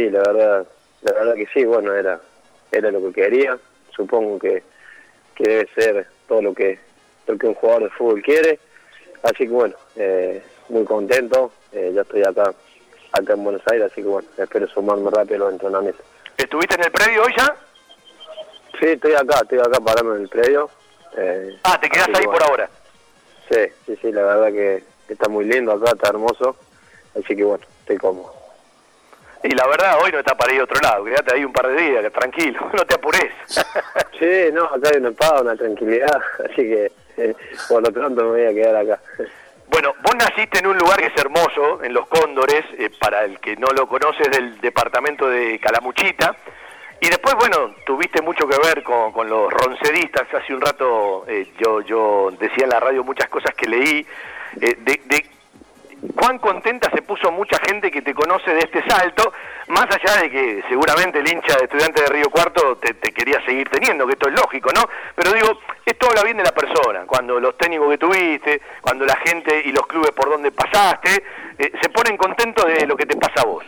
Sí, la verdad, la verdad que sí, bueno, era, era lo que quería, supongo que, que debe ser todo lo que, lo que un jugador de fútbol quiere, así que bueno, eh, muy contento, eh, ya estoy acá, acá en Buenos Aires, así que bueno, espero sumarme rápido a los entrenamientos. ¿Estuviste en el predio hoy ya? Sí, estoy acá, estoy acá parando en el predio. ah, te quedas ahí por ahora. Sí, sí, sí, la verdad que está muy lindo acá, está hermoso, así que bueno, estoy cómodo. Y la verdad, hoy no está para ir a otro lado, quédate ahí un par de días, tranquilo, no te apures. sí, no, acá hay una paz, una tranquilidad, así que eh, por lo pronto me voy a quedar acá. Bueno, vos naciste en un lugar que es hermoso, en Los Cóndores, eh, para el que no lo conoces, del departamento de Calamuchita, y después, bueno, tuviste mucho que ver con, los roncedistas. Hace un rato eh, yo, yo decía en la radio muchas cosas que leí eh, de, de, cuán contenta se puso mucha gente que te conoce de este salto, más allá de que seguramente el hincha de estudiante de Río Cuarto te, quería seguir teniendo, que esto es lógico, ¿no? Pero digo, esto habla bien de la persona, cuando los técnicos que tuviste, cuando la gente y los clubes por donde pasaste, eh, se ponen contentos de lo que te pasa a vos.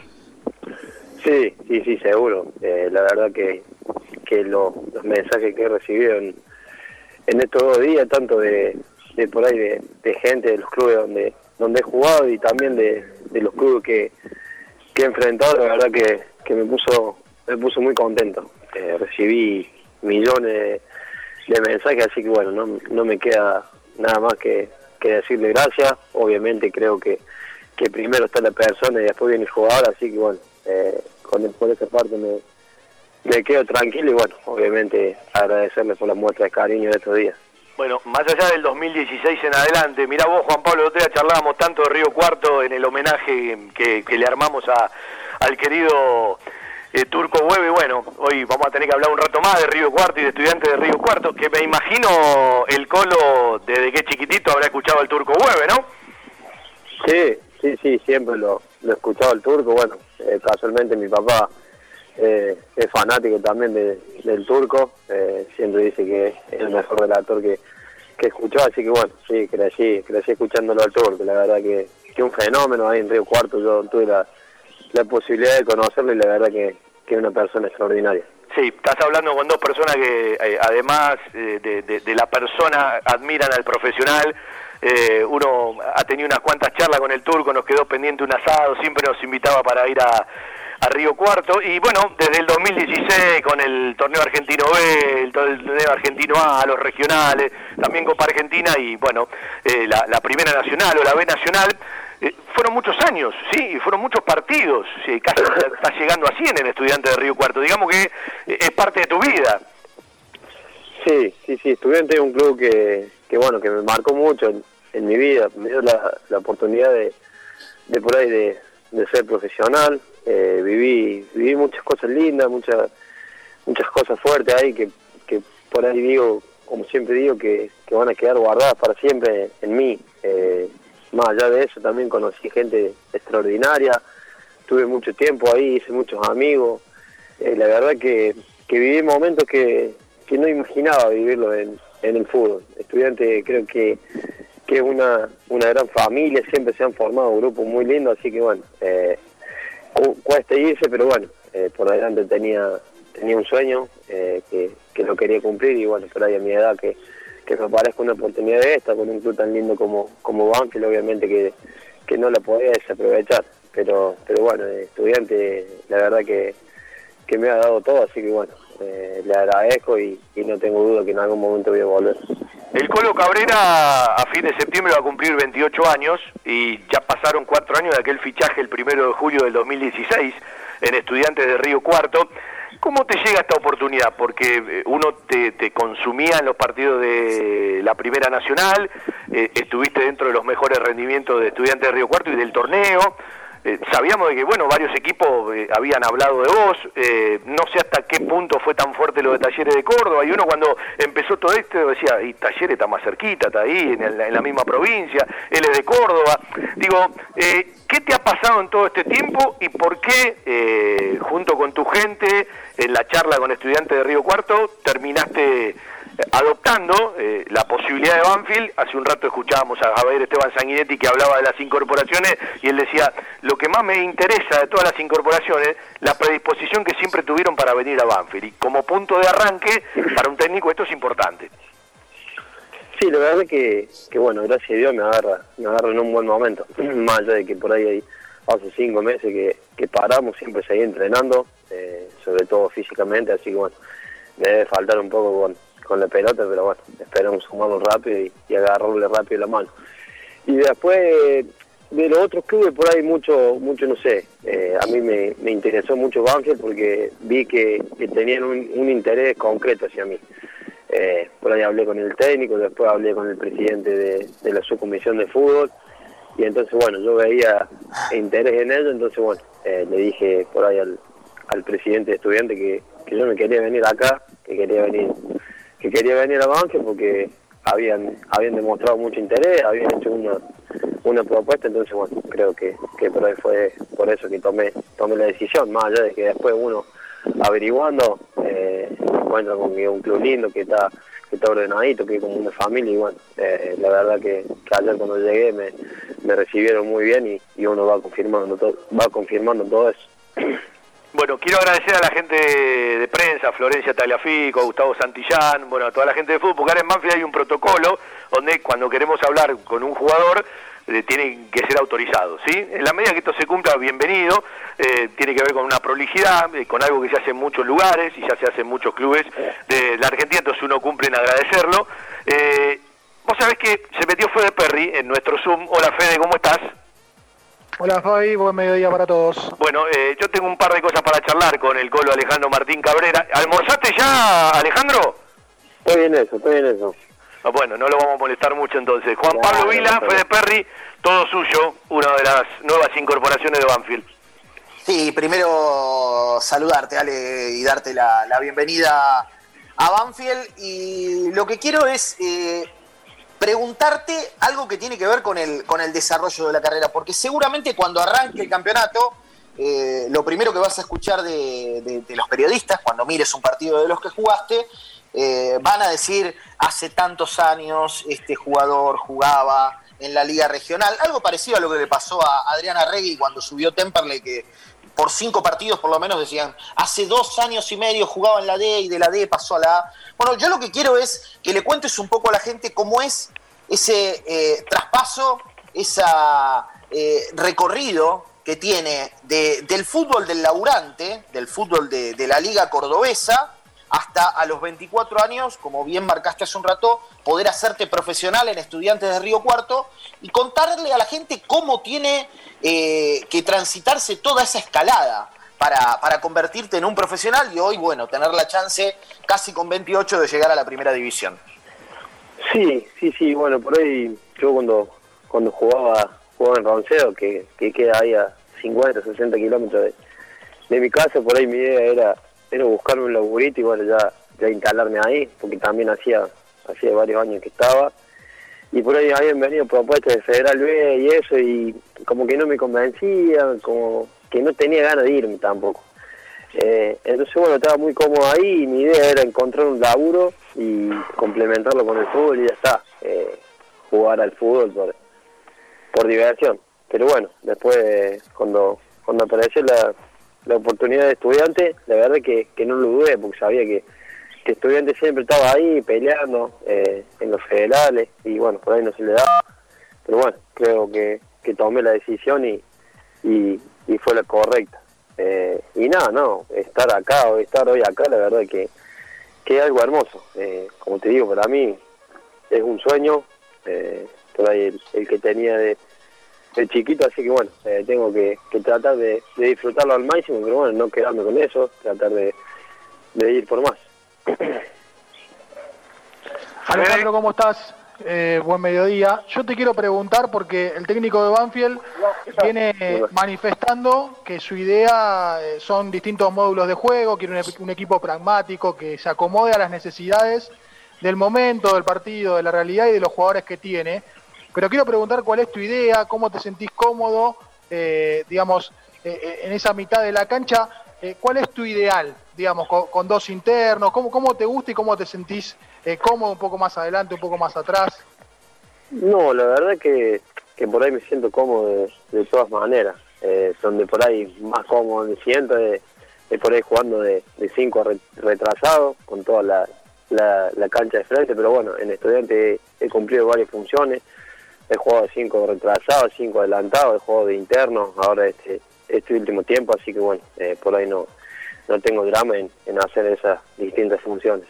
Sí, sí, sí, seguro. Eh, la verdad que, que los mensajes que he recibido en, estos dos días, tanto de, por ahí de, gente de los clubes donde donde he jugado y también de, los clubes que, he enfrentado, la verdad que, me puso me puso muy contento. Eh, recibí millones de, mensajes, así que bueno, no, no me queda nada más que, que decirle gracias. Obviamente creo que, que primero está la persona y después viene el jugador, así que bueno, eh, con por esa parte me, me quedo tranquilo y bueno, obviamente agradecerle por la muestra de cariño de estos días. Bueno, más allá del 2016 en adelante, mira vos Juan Pablo, día charlábamos tanto de Río Cuarto en el homenaje que, le armamos a, al querido eh, Turco Hueve, bueno, hoy vamos a tener que hablar un rato más de Río Cuarto y de estudiantes de Río Cuarto, que me imagino el Colo desde que chiquitito habrá escuchado al Turco Hueve, ¿no? Sí, sí, sí, siempre lo, lo he escuchado al Turco, bueno, eh, casualmente mi papá eh, es fanático también del turco, eh, siempre dice que es el mejor relator que, que escuchó, así que bueno, sí, crecí, crecí escuchándolo al turco, la verdad que, que un fenómeno ahí en Río Cuarto, yo tuve la, la posibilidad de conocerlo y la verdad que, que es una persona extraordinaria. Sí, estás hablando con dos personas que además de, de, la persona admiran al profesional, eh, uno ha tenido unas cuantas charlas con el turco, nos quedó pendiente un asado, siempre nos invitaba para ir a, Río Cuarto. Y bueno, desde el 2016 con el torneo argentino B, el, torneo argentino A, los regionales, también Copa Argentina y bueno, eh, la, Primera Nacional o la B Nacional. Eh, fueron muchos años, sí, fueron muchos partidos, sí, casi está llegando a 100 en Estudiante de Río Cuarto, digamos que es parte de tu vida. Sí, sí, sí, Estudiante es un club que, que bueno, que me marcó mucho, en mi vida, me dio la, la oportunidad de, de por ahí de, ser profesional, eh, viví viví muchas cosas lindas, muchas muchas cosas fuertes ahí que, que por ahí digo, como siempre digo, que, que van a quedar guardadas para siempre en mí. Eh, más allá de eso también conocí gente extraordinaria, tuve mucho tiempo ahí, hice muchos amigos. Eh, la verdad que, que viví momentos que, que no imaginaba vivirlo en, en el fútbol. Estudiante creo que que es una, una gran familia, siempre se han formado grupos muy lindos, así que bueno, eh, cuesta irse, pero bueno, eh, por adelante tenía tenía un sueño eh, que, que lo quería cumplir y bueno, por a mi edad que, que me parezca una oportunidad de esta con un club tan lindo como, como Banfield, obviamente que, que no la podía desaprovechar, pero, pero bueno, estudiante la verdad que, que me ha dado todo, así que bueno, eh, le agradezco y, no tengo duda que en algún momento voy a volver. El Colo Cabrera a fin de septiembre va a cumplir 28 años y ya pasaron cuatro años de aquel fichaje el primero de julio del 2016 en Estudiantes de Río Cuarto. ¿Cómo te llega esta oportunidad? Porque eh, uno te, consumía en los partidos de la Primera Nacional, eh, estuviste dentro de los mejores rendimientos de estudiantes de Río Cuarto y del torneo, eh, sabíamos de que, bueno, varios equipos eh, habían hablado de vos, eh, no sé hasta qué punto fue tan fuerte lo de Talleres de Córdoba, y uno cuando empezó todo esto decía, y Talleres está más cerquita, está ahí, en, la misma provincia, él es de Córdoba. Digo, ¿qué te ha pasado en todo este tiempo y por qué, junto con tu gente, en la charla con estudiantes de Río Cuarto, terminaste adoptando eh, la posibilidad de Banfield. Hace un rato escuchábamos a Javier Esteban Sanguinetti que hablaba de las incorporaciones y él decía, lo que más me interesa de todas las incorporaciones, la predisposición que siempre tuvieron para venir a Banfield. Y como punto de arranque, para un técnico esto es importante. Sí, la verdad que, que bueno, gracias a Dios me agarra, me agarra en un buen momento. Más allá de que por ahí hay, hace cinco meses que, que paramos, siempre seguí entrenando, eh, sobre todo físicamente, así que bueno, me debe faltar un poco con, con la pelota, pero bueno, esperamos sumarlo rápido y, agarrarle rápido la mano. Y después de los otros clubes por ahí mucho, mucho no sé, eh, a mí me, interesó mucho Banfield porque vi que, tenían un, interés concreto hacia mí. Eh, por ahí hablé con el técnico, después hablé con el presidente de, la subcomisión de fútbol y entonces bueno, yo veía interés en ello, entonces bueno, eh, le dije por ahí al, presidente de estudiante que, que yo me quería venir acá, que quería venir que quería venir a Banfield porque habían habían demostrado mucho interés, habían hecho una, una propuesta, entonces bueno, creo que, que por ahí fue por eso que tomé tomé la decisión, más allá de que después uno averiguando eh, encuentra con que un club lindo, que está que está ordenadito, que es como una familia y bueno, eh, la verdad que, ayer cuando llegué me, me recibieron muy bien y, y uno va confirmando todo, va confirmando todo eso. Bueno, quiero agradecer a la gente de prensa, Florencia Tagliafico, Gustavo Santillán, bueno, a toda la gente de fútbol, porque ahora en Manfred hay un protocolo donde cuando queremos hablar con un jugador eh, tiene que ser autorizado, ¿sí? En la medida que esto se cumpla, bienvenido, eh, tiene que ver con una prolijidad, eh, con algo que se hace en muchos lugares y ya se hace en muchos clubes de la Argentina, entonces uno cumple en agradecerlo. Vos sabés que se metió Fede Perry en nuestro Zoom. Hola Fede, ¿cómo estás? Hola Fabi, buen mediodía para todos. Bueno, eh, yo tengo un par de cosas para charlar con el colo Alejandro Martín Cabrera. ¿Almorzaste ya, Alejandro? Estoy en eso, estoy en eso. Ah, bueno, no lo vamos a molestar mucho entonces. Juan Pablo Vila, Fede Perry, todo suyo, una de las nuevas incorporaciones de Banfield. Sí, primero saludarte, Ale, y darte la, bienvenida a Banfield. Y lo que quiero es eh, preguntarte algo que tiene que ver con el, con el desarrollo de la carrera, porque seguramente cuando arranque el campeonato, eh, lo primero que vas a escuchar de, los periodistas, cuando mires un partido de los que jugaste, eh, van a decir, hace tantos años este jugador jugaba en la liga regional, algo parecido a lo que le pasó a Adriana Regui cuando subió Temperley, que por cinco partidos por lo menos decían, hace dos años y medio jugaba en la D y de la D pasó a la A. Bueno, yo lo que quiero es que le cuentes un poco a la gente cómo es ese eh, traspaso, ese eh, recorrido que tiene del fútbol del laburante, del fútbol de, de la liga cordobesa, hasta a los 24 años, como bien marcaste hace un rato, poder hacerte profesional en Estudiantes de Río Cuarto y contarle a la gente cómo tiene eh, que transitarse toda esa escalada para, para, convertirte en un profesional y hoy, bueno, tener la chance casi con 28 de llegar a la primera división. Sí, sí, sí, bueno, por ahí yo cuando cuando jugaba, jugaba en Ronceo, que, que queda ahí a 50, 60 kilómetros de, de mi casa, por ahí mi idea era era buscarme un laburito y bueno, ya, ya instalarme ahí, porque también hacía, hacía varios años que estaba. Y por ahí habían venido propuestas de Federal B y eso, y como que no me convencía, como que no tenía ganas de irme tampoco. Eh, entonces, bueno, estaba muy cómodo ahí y mi idea era encontrar un laburo y complementarlo con el fútbol y ya está. Eh, jugar al fútbol por, por diversión. Pero bueno, después cuando, cuando apareció la, la oportunidad de estudiante, la verdad que, que no lo dudé, porque sabía que, que estudiante siempre estaba ahí peleando eh, en los federales y bueno, por ahí no se le daba. Pero bueno, creo que, que tomé la decisión y, y, fue la correcta. Eh, y nada, no, estar acá o estar hoy acá, la verdad que, que es algo hermoso. Eh, como te digo, para mí es un sueño, por ahí el que tenía de de chiquito, así que bueno, eh, tengo que, tratar de, disfrutarlo al máximo, pero bueno, no quedarme con eso, tratar de, de ir por más. Alejandro, ¿cómo estás? Eh, buen mediodía. Yo te quiero preguntar porque el técnico de Banfield viene manifestando que su idea eh, son distintos módulos de juego, quiere un, un, equipo pragmático que se acomode a las necesidades del momento, del partido, de la realidad y de los jugadores que tiene. Pero quiero preguntar cuál es tu idea, cómo te sentís cómodo, eh, digamos, en esa mitad de la cancha, ¿cuál es tu ideal, digamos, con, dos internos? ¿Cómo, ¿Cómo te gusta y cómo te sentís eh, cómodo un poco más adelante, un poco más atrás? No, la verdad que, que por ahí me siento cómodo de, todas maneras. Eh, donde por ahí más cómodo me siento es, por ahí jugando de, de cinco retrasados, con toda la, la, cancha de frente, pero bueno, en estudiante he, cumplido varias funciones. He jugado cinco retrasados, cinco adelantados, he jugado de interno, ahora este, este último tiempo, así que bueno, eh, por ahí no, no tengo drama en, en hacer esas distintas funciones.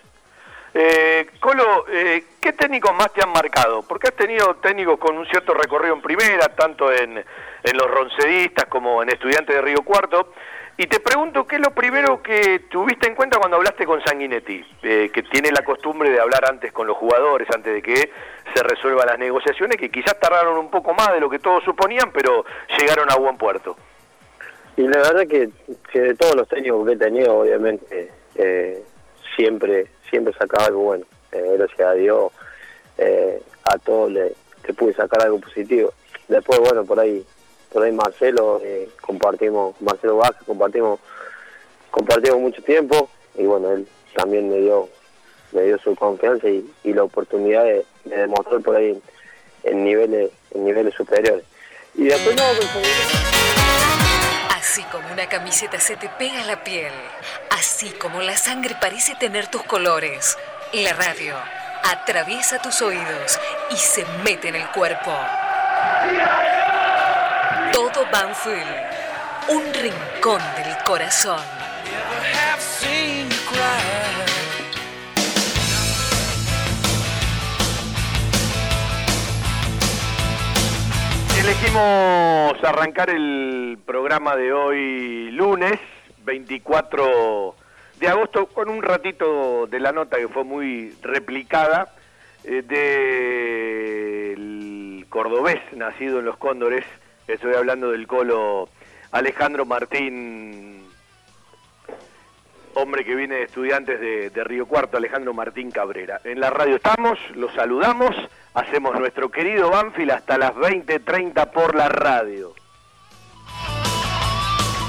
Eh, Colo, eh, ¿qué técnicos más te han marcado? Porque has tenido técnicos con un cierto recorrido en primera, tanto en, en los roncedistas como en estudiantes de Río Cuarto. Y te pregunto, ¿qué es lo primero que tuviste en cuenta cuando hablaste con Sanguinetti? Eh, que tiene la costumbre de hablar antes con los jugadores, antes de que se resuelvan las negociaciones, que quizás tardaron un poco más de lo que todos suponían, pero llegaron a buen puerto. Y la verdad que, que de todos los técnicos que he tenido, obviamente, eh, siempre siempre sacaba algo bueno. Eh, gracias a Dios, eh, a todos le, pude sacar algo positivo. Después, bueno, por ahí por ahí Marcelo, eh, compartimos, Marcelo Vázquez, compartimos, compartimos mucho tiempo y bueno, él también me dio me dio su confianza y, la oportunidad de, demostrar por ahí en niveles niveles superiores. Y después no, Así como una camiseta se te pega a la piel, así como la sangre parece tener tus colores, la radio atraviesa tus oídos y se mete en el cuerpo. Todo Banfield, un rincón del corazón. Elegimos arrancar el programa de hoy lunes 24 de agosto con un ratito de la nota que fue muy replicada eh, del cordobés nacido en los Cóndores, estoy hablando del colo Alejandro Martín, hombre que viene de estudiantes de, Río Cuarto, Alejandro Martín Cabrera. En la radio estamos, los saludamos hacemos nuestro querido Banfield hasta las 20.30 por la radio.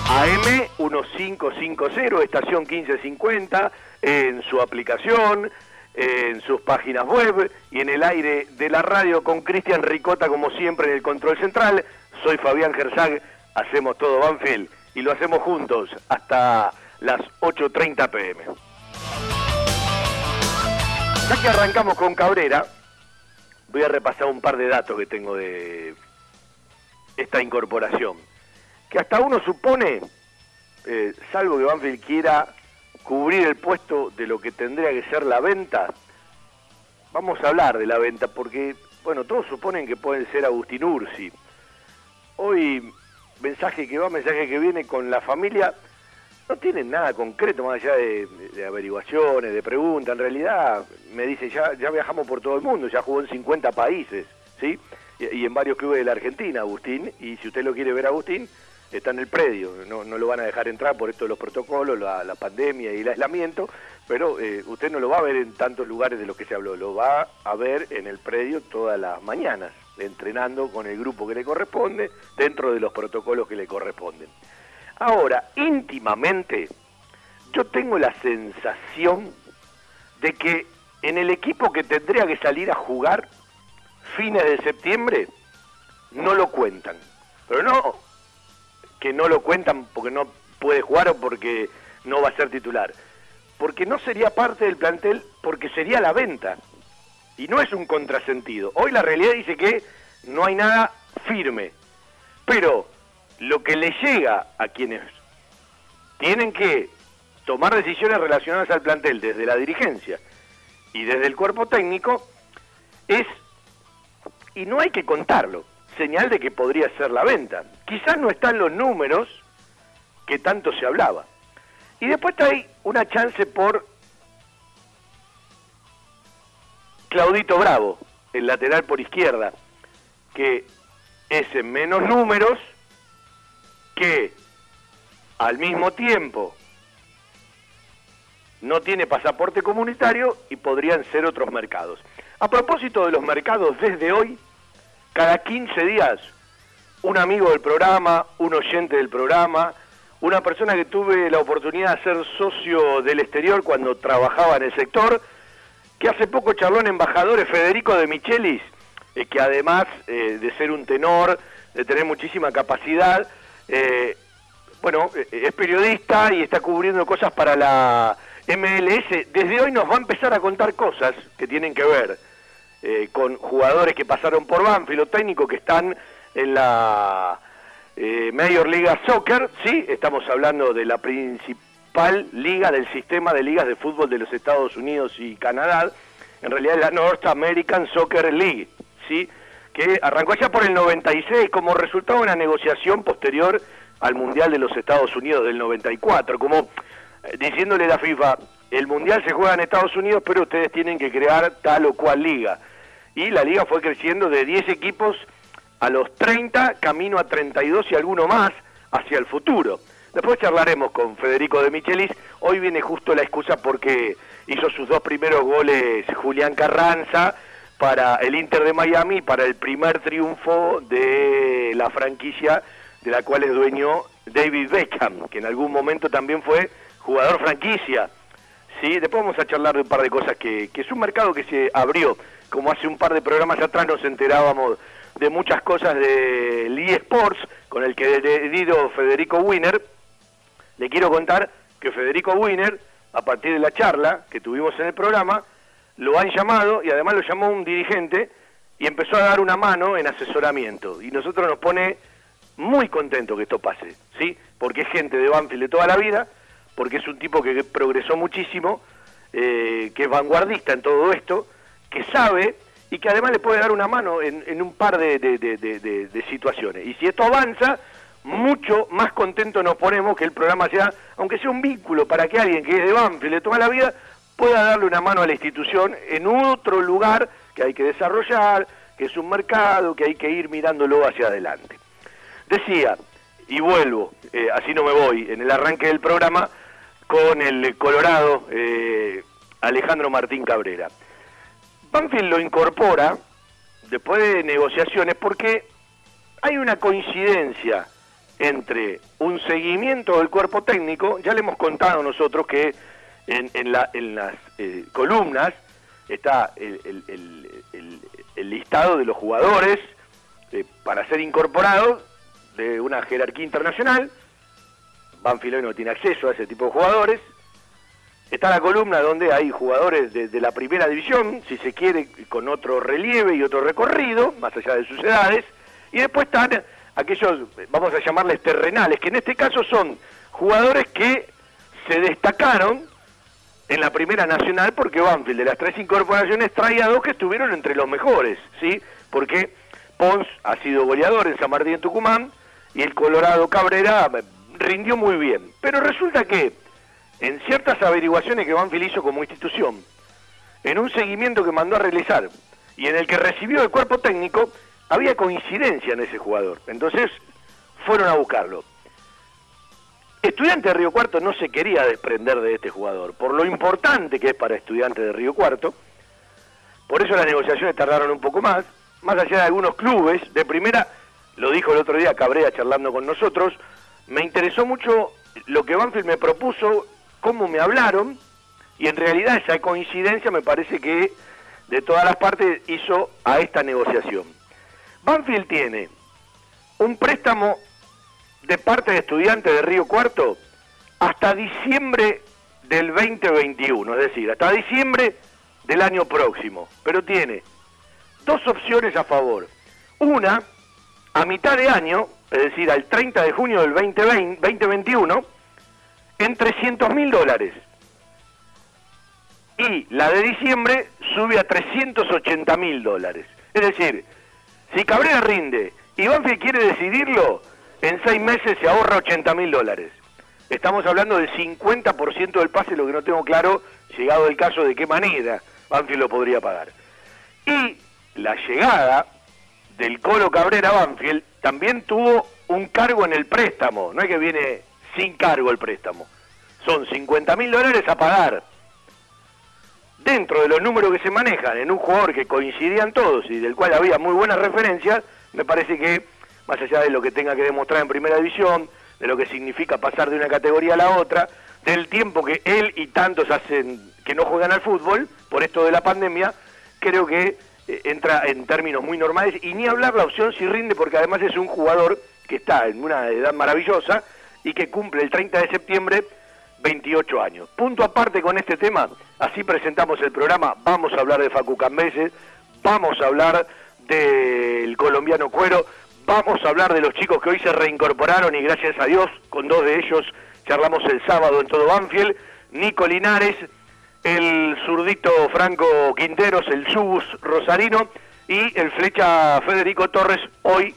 AM 1550, estación 1550, en su aplicación, en sus páginas web y en el aire de la radio con Cristian Ricota como siempre en el control central. Soy Fabián Gersag, hacemos todo Banfield y lo hacemos juntos hasta las 8.30 pm. Ya que arrancamos con Cabrera, voy a repasar un par de datos que tengo de esta incorporación. Que hasta uno supone, eh, salvo que Banfield quiera cubrir el puesto de lo que tendría que ser la venta, vamos a hablar de la venta porque, bueno, todos suponen que pueden ser Agustín Ursi. Hoy, mensaje que va, mensaje que viene con la familia, no tienen nada concreto más allá de, averiguaciones, de preguntas. En realidad, me dice, ya, ya viajamos por todo el mundo, ya jugó en 50 países, ¿sí? Y, en varios clubes de la Argentina, Agustín. Y si usted lo quiere ver, Agustín, está en el predio. No, lo van a dejar entrar por esto de los protocolos, la, pandemia y el aislamiento. Pero eh, usted no lo va a ver en tantos lugares de los que se habló. Lo va a ver en el predio todas las mañanas, entrenando con el grupo que le corresponde, dentro de los protocolos que le corresponden. Ahora, íntimamente, yo tengo la sensación de que en el equipo que tendría que salir a jugar fines de septiembre, no lo cuentan. Pero no que no lo cuentan porque no puede jugar o porque no va a ser titular. Porque no sería parte del plantel porque sería la venta. Y no es un contrasentido. Hoy la realidad dice que no hay nada firme. Pero lo que le llega a quienes tienen que tomar decisiones relacionadas al plantel desde la dirigencia y desde el cuerpo técnico es, y no hay que contarlo, señal de que podría ser la venta. Quizás no están los números que tanto se hablaba. Y después hay una chance por Claudito Bravo, el lateral por izquierda, que es en menos números, que al mismo tiempo no tiene pasaporte comunitario y podrían ser otros mercados. A propósito de los mercados, desde hoy, cada 15 días, un amigo del programa, un oyente del programa, una persona que tuve la oportunidad de ser socio del exterior cuando trabajaba en el sector, que hace poco charló en embajadores Federico de Michelis, eh, que además eh, de ser un tenor, de tener muchísima capacidad, eh, bueno, es periodista y está cubriendo cosas para la MLS. Desde hoy nos va a empezar a contar cosas que tienen que ver con jugadores que pasaron por Banfield técnicos que están en la Major League Soccer. Sí, estamos hablando de la principal liga del sistema de ligas de fútbol de los Estados Unidos y Canadá. En realidad la North American Soccer League, ¿sí? que arrancó ya por el 96 como resultado de una negociación posterior al Mundial de los Estados Unidos del 94, como eh, diciéndole a la FIFA, el Mundial se juega en Estados Unidos, pero ustedes tienen que crear tal o cual liga. Y la liga fue creciendo de 10 equipos a los 30, camino a 32 y alguno más hacia el futuro. Después charlaremos con Federico de Michelis. Hoy viene justo la excusa porque hizo sus dos primeros goles Julián Carranza para el Inter de Miami, para el primer triunfo de la franquicia de la cual es dueño David Beckham, que en algún momento también fue jugador franquicia. Sí, después vamos a charlar de un par de cosas que, es un mercado que se abrió, como hace un par de programas atrás nos enterábamos de muchas cosas de Lee Sports, con el que dedido Federico Wiener. Le quiero contar que Federico Wiener, a partir de la charla que tuvimos en el programa, lo han llamado y además lo llamó un dirigente y empezó a dar una mano en asesoramiento. Y nosotros nos pone muy contento que esto pase, ¿sí? Porque es gente de Banfield de toda la vida, porque es un tipo que progresó muchísimo, eh, que es vanguardista en todo esto, que sabe y que además le puede dar una mano en, un par de, situaciones. Y si esto avanza, mucho más contento nos ponemos que el programa sea, aunque sea un vínculo para que alguien que es de Banfield de toda la vida pueda darle una mano a la institución en otro lugar que hay que desarrollar, que es un mercado, que hay que ir mirándolo hacia adelante. Decía, y vuelvo, eh, así no me voy, en el arranque del programa, con el Colorado eh, Alejandro Martín Cabrera. Banfield lo incorpora después de negociaciones porque hay una coincidencia entre un seguimiento del cuerpo técnico, ya le hemos contado nosotros que en, la, en las eh, columnas está el, listado de los jugadores eh, para ser incorporados de una jerarquía internacional. Banfield no tiene acceso a ese tipo de jugadores. Está la columna donde hay jugadores de, de, la primera división, si se quiere, con otro relieve y otro recorrido, más allá de sus edades. Y después están aquellos, vamos a llamarles terrenales, que en este caso son jugadores que se destacaron en la Primera Nacional porque Banfield de las tres incorporaciones traía dos que estuvieron entre los mejores, ¿sí? Porque Pons ha sido goleador en San Martín en Tucumán y el Colorado Cabrera rindió muy bien. Pero resulta que en ciertas averiguaciones que Banfield hizo como institución, en un seguimiento que mandó a realizar y en el que recibió el cuerpo técnico, había coincidencia en ese jugador. Entonces fueron a buscarlo. Estudiante de Río Cuarto no se quería desprender de este jugador, por lo importante que es para Estudiante de Río Cuarto. Por eso las negociaciones tardaron un poco más, más allá de algunos clubes. De primera, lo dijo el otro día Cabrera charlando con nosotros, me interesó mucho lo que Banfield me propuso, cómo me hablaron, y en realidad esa coincidencia me parece que de todas las partes hizo a esta negociación. Banfield tiene un préstamo de parte de estudiantes de Río Cuarto hasta diciembre del 2021, es decir, hasta diciembre del año próximo. Pero tiene dos opciones a favor. Una, a mitad de año, es decir, al 30 de junio del 2020, 2021, en 300 mil dólares. Y la de diciembre sube a 380 mil dólares. Es decir, si Cabrera rinde y Banfield quiere decidirlo, en seis meses se ahorra 80 mil dólares. estamos hablando del 50% del pase, lo que no tengo claro, llegado el caso, de qué manera Banfield lo podría pagar. Y la llegada del Colo Cabrera Banfield también tuvo un cargo en el préstamo, no es que viene sin cargo el préstamo, son 50 mil dólares a pagar. Dentro de los números que se manejan en un jugador que coincidían todos y del cual había muy buenas referencias, me parece que, más allá de lo que tenga que demostrar en primera división, de lo que significa pasar de una categoría a la otra, del tiempo que él y tantos hacen que no juegan al fútbol, por esto de la pandemia, creo que eh, entra en términos muy normales y ni hablar la opción si rinde porque además es un jugador que está en una edad maravillosa y que cumple el 30 de septiembre 28 años. Punto aparte con este tema, así presentamos el programa, vamos a hablar de Facu Cambeses, vamos a hablar del colombiano Cuero, vamos a hablar de los chicos que hoy se reincorporaron y gracias a Dios con dos de ellos charlamos el sábado en todo Banfield, Nico Linares, el zurdito Franco Quinteros, el Subus Rosarino y el flecha Federico Torres hoy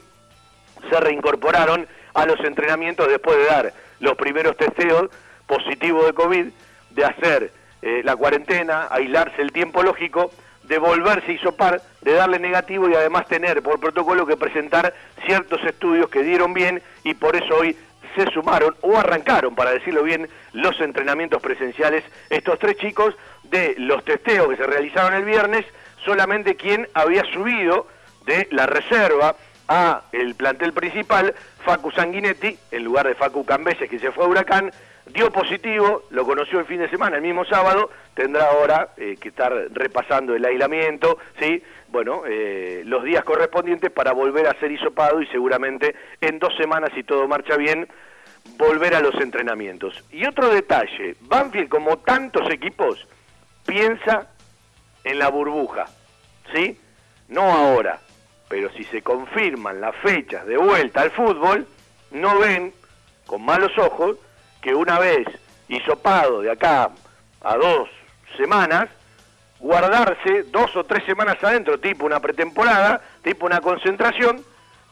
se reincorporaron a los entrenamientos después de dar los primeros testeos positivos de COVID, de hacer eh, la cuarentena, aislarse el tiempo lógico, de volverse a hisopar, de darle negativo y además tener por protocolo que presentar ciertos estudios que dieron bien y por eso hoy se sumaron o arrancaron, para decirlo bien, los entrenamientos presenciales. Estos tres chicos de los testeos que se realizaron el viernes, solamente quien había subido de la reserva a el plantel principal, Facu Sanguinetti, en lugar de Facu Cambeses, que se fue a Huracán, dio positivo, lo conoció el fin de semana, el mismo sábado, tendrá ahora eh, que estar repasando el aislamiento, ¿sí? Bueno, eh, los días correspondientes para volver a ser hisopado y seguramente en dos semanas, si todo marcha bien, volver a los entrenamientos. Y otro detalle, Banfield, como tantos equipos, piensa en la burbuja, ¿sí? No ahora, pero si se confirman las fechas de vuelta al fútbol, no ven con malos ojos que una vez hisopado de acá a dos semanas, guardarse dos o tres semanas adentro, tipo una pretemporada, tipo una concentración,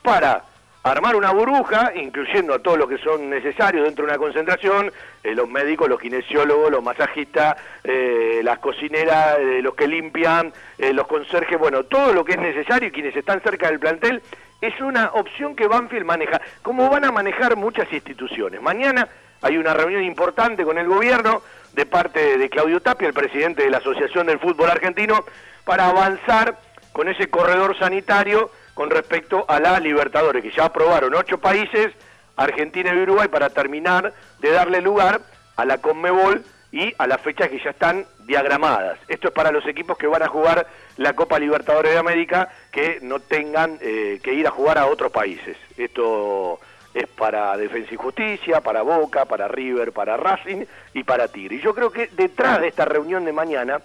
para armar una burbuja, incluyendo a todos los que son necesarios dentro de una concentración, eh, los médicos, los kinesiólogos, los masajistas, eh, las cocineras, eh, los que limpian, los conserjes, bueno, todo lo que es necesario y quienes están cerca del plantel, es una opción que Banfield maneja, como van a manejar muchas instituciones. Mañana hay una reunión importante con el gobierno de parte de Claudio Tapia, el presidente de la Asociación del Fútbol Argentino, para avanzar con ese corredor sanitario con respecto a la Libertadores, que ya aprobaron ocho países, Argentina y Uruguay, para terminar de darle lugar a la Conmebol y a las fechas que ya están diagramadas. Esto es para los equipos que van a jugar la Copa Libertadores de América, que no tengan eh, que ir a jugar a otros países. Esto es para Defensa y Justicia, para Boca, para River, para Racing y para Tigre. Y yo creo que detrás de esta reunión de mañana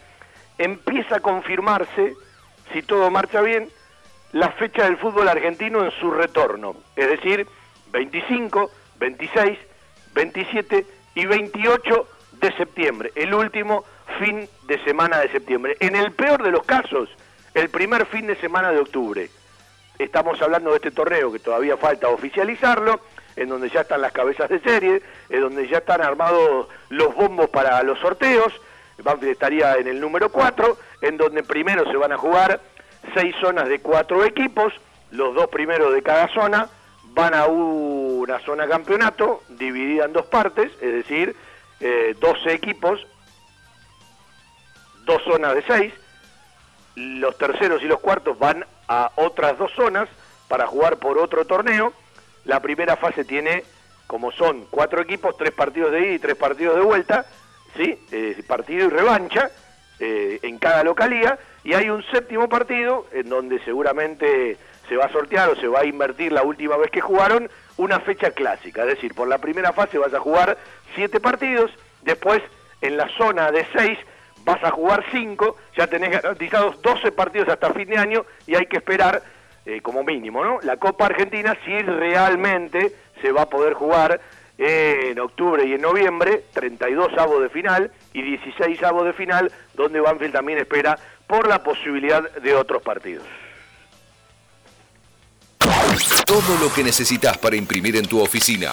empieza a confirmarse, si todo marcha bien, la fecha del fútbol argentino en su retorno, es decir, 25, 26, 27 y 28 de septiembre, el último fin de semana de septiembre. En el peor de los casos, el primer fin de semana de octubre. Estamos hablando de este torneo que todavía falta oficializarlo, en donde ya están las cabezas de serie, en donde ya están armados los bombos para los sorteos. Banfield estaría en el número 4, en donde primero se van a jugar seis zonas de cuatro equipos, los dos primeros de cada zona van a una zona campeonato dividida en dos partes, es decir, eh, 12 equipos, dos zonas de seis, los terceros y los cuartos van a otras dos zonas para jugar por otro torneo, la primera fase tiene, como son cuatro equipos, tres partidos de ida y tres partidos de vuelta, ¿sí? Partido y revancha eh, en cada localidad, y hay un séptimo partido en donde seguramente se va a sortear o se va a invertir la última vez que jugaron una fecha clásica, es decir, por la primera fase vas a jugar siete partidos, después en la zona de seis vas a jugar cinco, ya tenés garantizados 12 partidos hasta fin de año y hay que esperar eh, como mínimo, ¿no? La Copa Argentina si realmente se va a poder jugar en octubre y en noviembre, 32 avos de final y 16 avos de final, donde Banfield también espera por la posibilidad de otros partidos. Todo lo que necesitas para imprimir en tu oficina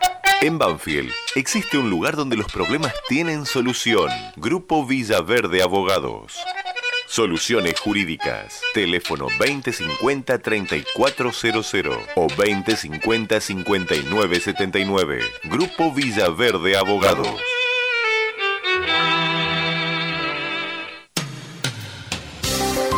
En Banfield existe un lugar donde los problemas tienen solución. Grupo Villaverde Abogados. Soluciones jurídicas. Teléfono 2050-3400 o 2050-5979. Grupo Villaverde Abogados.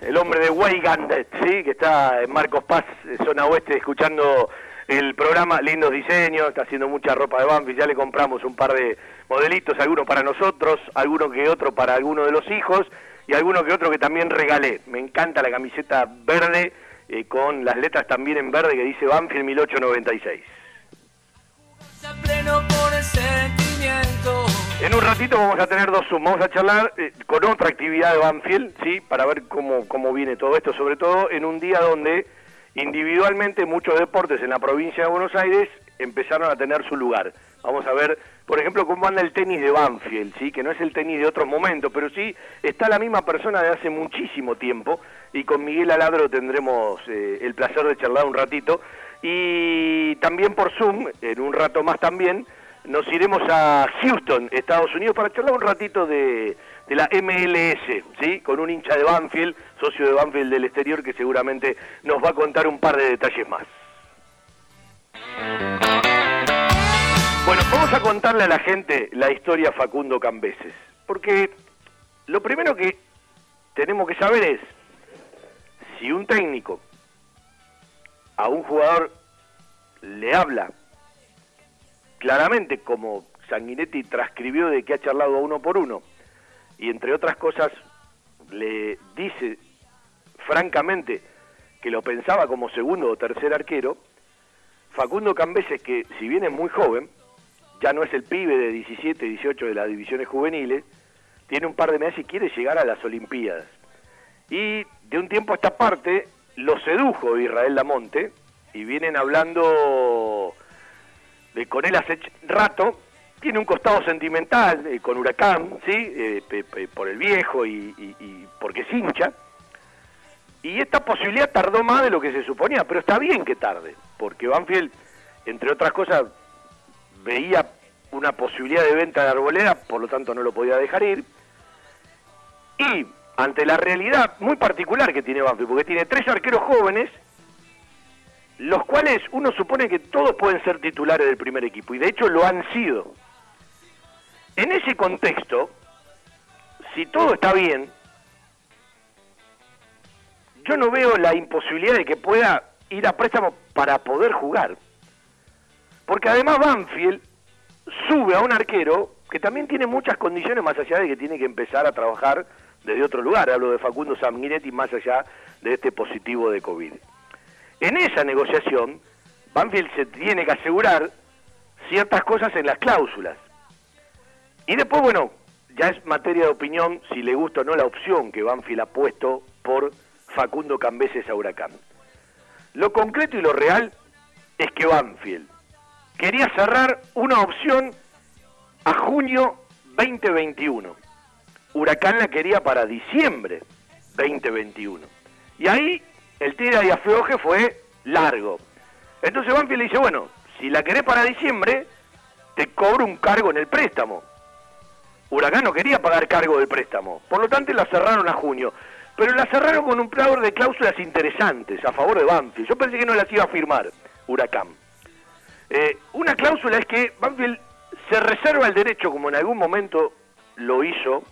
El hombre de Weigand, ¿sí? que está en Marcos Paz, zona oeste, escuchando el programa, lindos diseños, está haciendo mucha ropa de Banfield, ya le compramos un par de modelitos, algunos para nosotros, alguno que otro para alguno de los hijos y alguno que otro que también regalé. Me encanta la camiseta verde eh, con las letras también en verde que dice Banfield 1896. En un ratito vamos a tener dos Zoom, vamos a charlar eh, con otra actividad de Banfield, ¿sí? Para ver cómo, cómo viene todo esto, sobre todo en un día donde individualmente muchos deportes en la provincia de Buenos Aires empezaron a tener su lugar. Vamos a ver, por ejemplo, cómo anda el tenis de Banfield, ¿sí? que no es el tenis de otros momentos, pero sí está la misma persona de hace muchísimo tiempo y con Miguel Aladro tendremos eh, el placer de charlar un ratito. Y también por Zoom, en un rato más también, nos iremos a Houston, Estados Unidos, para charlar un ratito de, la MLS, ¿sí? Con un hincha de Banfield, socio de Banfield del exterior, que seguramente nos va a contar un par de detalles más. Bueno, vamos a contarle a la gente la historia Facundo Cambeses, porque lo primero que tenemos que saber es si un técnico a un jugador le habla claramente como Sanguinetti transcribió de que ha charlado a uno por uno y entre otras cosas le dice francamente que lo pensaba como segundo o tercer arquero, Facundo Cambeses, que si bien es muy joven, ya no es el pibe de 17, 18 de las divisiones juveniles, tiene un par de meses y quiere llegar a las Olimpiadas. Y de un tiempo a esta parte lo sedujo Israel Lamonte y vienen hablando de con él hace rato, tiene un costado sentimental eh, con Huracán, ¿sí? Eh, por el viejo y, porque es hincha. Y esta posibilidad tardó más de lo que se suponía, pero está bien que tarde, porque Banfield, entre otras cosas, veía una posibilidad de venta de arboleda, por lo tanto no lo podía dejar ir. Y ante la realidad muy particular que tiene Banfield, porque tiene tres arqueros jóvenes los cuales uno supone que todos pueden ser titulares del primer equipo, y de hecho lo han sido. En ese contexto, si todo está bien, yo no veo la imposibilidad de que pueda ir a préstamo para poder jugar. Porque además Banfield sube a un arquero que también tiene muchas condiciones más allá de que tiene que empezar a trabajar desde otro lugar. Hablo de Facundo Sanguinetti más allá de este positivo de COVID. En esa negociación, Banfield se tiene que asegurar ciertas cosas en las cláusulas. Y después, bueno, ya es materia de opinión si le gusta o no la opción que Banfield ha puesto por Facundo Cambeses a Huracán. Lo concreto y lo real es que Banfield quería cerrar una opción a junio 2021. Huracán la quería para diciembre 2021. Y ahí el tira y afloje fue largo. Entonces Banfield le dice, bueno, si la querés para diciembre, te cobro un cargo en el préstamo. Huracán no quería pagar cargo del préstamo, por lo tanto la cerraron a junio. Pero la cerraron con un plan de cláusulas interesantes a favor de Banfield. Yo pensé que no las iba a firmar Huracán. Eh, una cláusula es que Banfield se reserva el derecho, como en algún momento lo hizo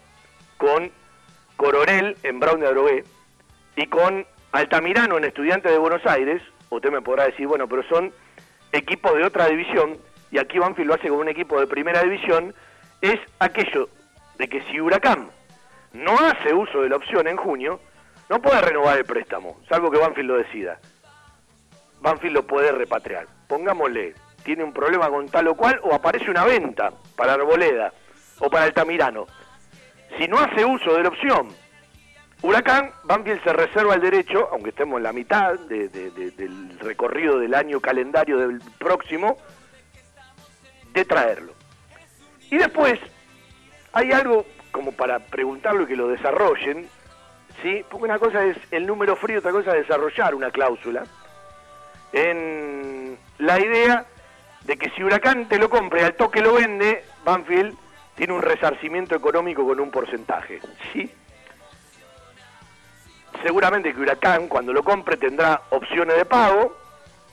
con Coronel en Brown de Adrogué y con Altamirano en Estudiantes de Buenos Aires, usted me podrá decir, bueno, pero son equipos de otra división, y aquí Banfield lo hace con un equipo de primera división, es aquello de que si Huracán no hace uso de la opción en junio, no puede renovar el préstamo, salvo que Banfield lo decida. Banfield lo puede repatriar. Pongámosle, tiene un problema con tal o cual, o aparece una venta para Arboleda o para Altamirano. Si no hace uso de la opción, Huracán, Banfield se reserva el derecho, aunque estemos en la mitad del recorrido del año calendario del próximo, de traerlo. Y después, hay algo como para preguntarlo y que lo desarrollen, ¿sí? Porque una cosa es el número frío, otra cosa es desarrollar una cláusula en la idea de que si Huracán te lo compre al toque lo vende, Banfield tiene un resarcimiento económico con un porcentaje, ¿sí? Seguramente que Huracán cuando lo compre tendrá opciones de pago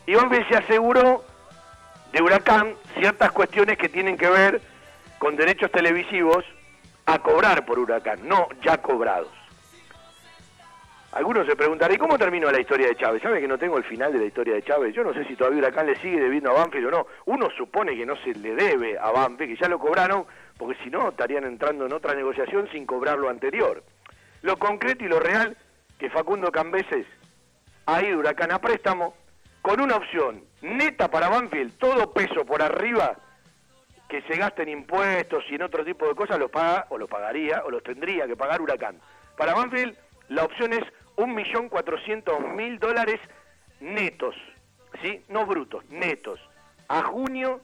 y Banfield se aseguró de Huracán ciertas cuestiones que tienen que ver con derechos televisivos a cobrar por Huracán, no ya cobrados. Algunos se preguntarán, ¿y cómo terminó la historia de Chávez? ¿Sabe que no tengo el final de la historia de Chávez? Yo no sé si todavía Huracán le sigue debiendo a Banfield o no. Uno supone que no se le debe a Banfield, que ya lo cobraron, porque si no estarían entrando en otra negociación sin cobrar lo anterior. Lo concreto y lo real, que Facundo Cambeses ha ido Huracán a préstamo, con una opción neta para Banfield, todo peso por arriba, que se gaste en impuestos y en otro tipo de cosas, lo paga o lo pagaría o lo tendría que pagar Huracán. Para Banfield, la opción es 1.400.000 dólares netos, ¿sí? No brutos, netos, a junio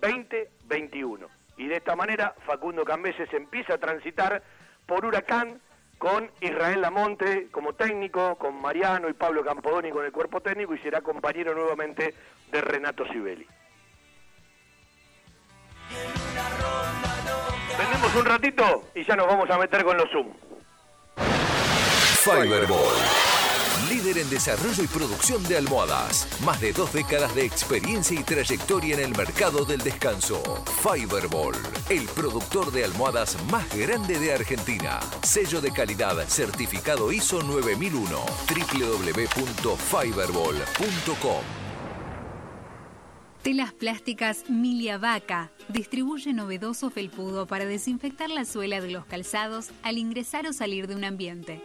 2021. Y de esta manera Facundo Cambeses empieza a transitar por Huracán con Israel Lamonte como técnico, con Mariano y Pablo Campodoni con el cuerpo técnico y será compañero nuevamente de Renato Sibeli. Vendemos un ratito y ya nos vamos a meter con los Zoom. Fiberball. Líder en desarrollo y producción de almohadas. Más de dos décadas de experiencia y trayectoria en el mercado del descanso. Fiberball, el productor de almohadas más grande de Argentina. Sello de calidad certificado ISO 9001. www.fiberball.com. Telas plásticas Milia Vaca distribuye novedoso felpudo para desinfectar la suela de los calzados al ingresar o salir de un ambiente.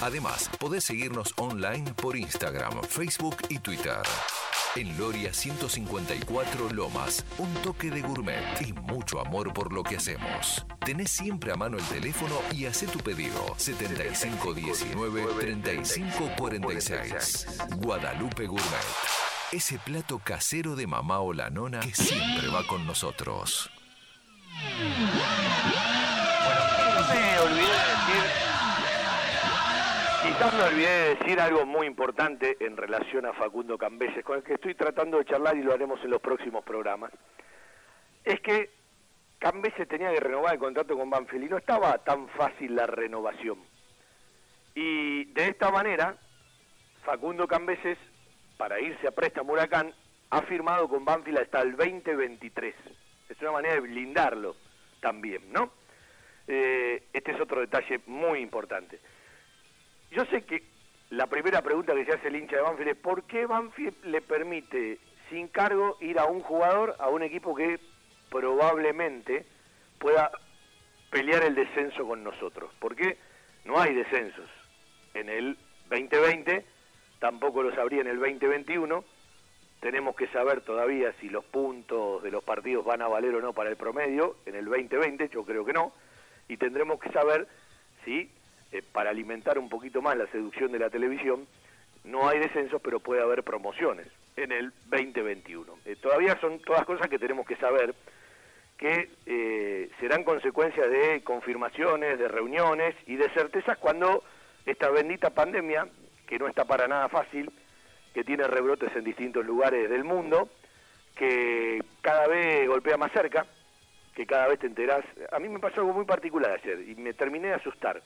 Además, podés seguirnos online por Instagram, Facebook y Twitter. En Loria 154 Lomas, un toque de gourmet y mucho amor por lo que hacemos. Tenés siempre a mano el teléfono y hacé tu pedido 7519-3546. Guadalupe Gourmet. Ese plato casero de mamá o la nona que siempre va con nosotros. No me olvidé quizás me olvidé de decir algo muy importante en relación a Facundo Cambeses, con el que estoy tratando de charlar y lo haremos en los próximos programas. Es que Cambeses tenía que renovar el contrato con Banfield y no estaba tan fácil la renovación. Y de esta manera, Facundo Cambeses, para irse a préstamo Huracán, ha firmado con Banfield hasta el 2023. Es una manera de blindarlo también, ¿no? Eh, este es otro detalle muy importante. Yo sé que la primera pregunta que se hace el hincha de Banfield es ¿por qué Banfield le permite sin cargo ir a un jugador a un equipo que probablemente pueda pelear el descenso con nosotros? ¿Por qué no hay descensos en el 2020, tampoco los habría en el 2021. Tenemos que saber todavía si los puntos de los partidos van a valer o no para el promedio en el 2020, yo creo que no. Y tendremos que saber si, eh, para alimentar un poquito más la seducción de la televisión, no hay descensos, pero puede haber promociones en el 2021. Eh, todavía son todas cosas que tenemos que saber que eh, serán consecuencias de confirmaciones, de reuniones y de certezas cuando esta bendita pandemia, que no está para nada fácil, que tiene rebrotes en distintos lugares del mundo, que cada vez golpea más cerca, que cada vez te enterás. A mí me pasó algo muy particular ayer y me terminé de asustar.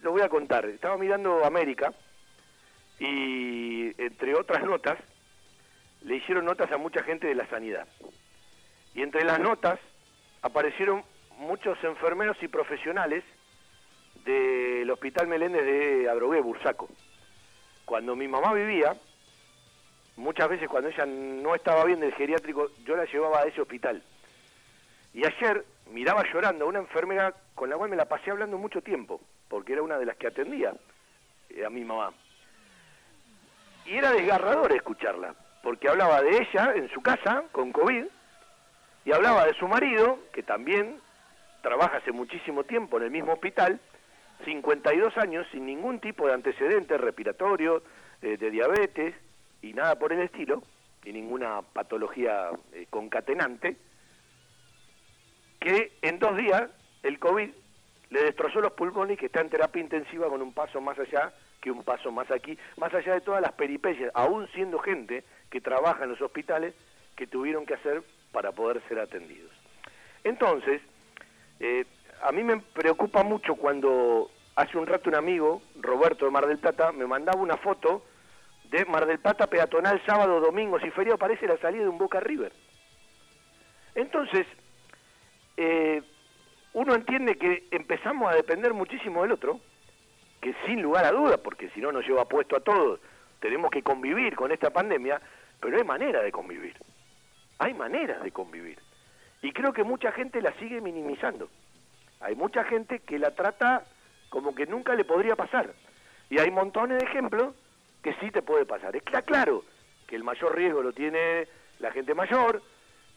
Lo voy a contar. Estaba mirando América y entre otras notas le hicieron notas a mucha gente de la sanidad. Y entre las notas aparecieron muchos enfermeros y profesionales del Hospital Meléndez de Adrogué, Bursaco. Cuando mi mamá vivía, muchas veces cuando ella no estaba bien del geriátrico, yo la llevaba a ese hospital. Y ayer miraba llorando a una enfermera con la cual me la pasé hablando mucho tiempo, porque era una de las que atendía eh, a mi mamá. Y era desgarrador escucharla, porque hablaba de ella en su casa con COVID y hablaba de su marido, que también trabaja hace muchísimo tiempo en el mismo hospital, 52 años sin ningún tipo de antecedente respiratorio, de diabetes y nada por el estilo, y ninguna patología eh, concatenante, que en dos días el COVID le destrozó los pulmones y que está en terapia intensiva con un paso más allá que un paso más aquí, más allá de todas las peripecias, aún siendo gente que trabaja en los hospitales, que tuvieron que hacer para poder ser atendidos. Entonces, eh, a mí me preocupa mucho cuando hace un rato un amigo, Roberto de Mar del Plata, me mandaba una foto de Mar del Plata peatonal sábado, domingo, si feriado parece la salida de un Boca River. Entonces, eh, uno entiende que empezamos a depender muchísimo del otro, que sin lugar a dudas, porque si no nos lleva puesto a todos, tenemos que convivir con esta pandemia, pero hay manera de convivir. Hay maneras de convivir. Y creo que mucha gente la sigue minimizando. Hay mucha gente que la trata como que nunca le podría pasar. Y hay montones de ejemplos que sí te puede pasar. Está claro que el mayor riesgo lo tiene la gente mayor,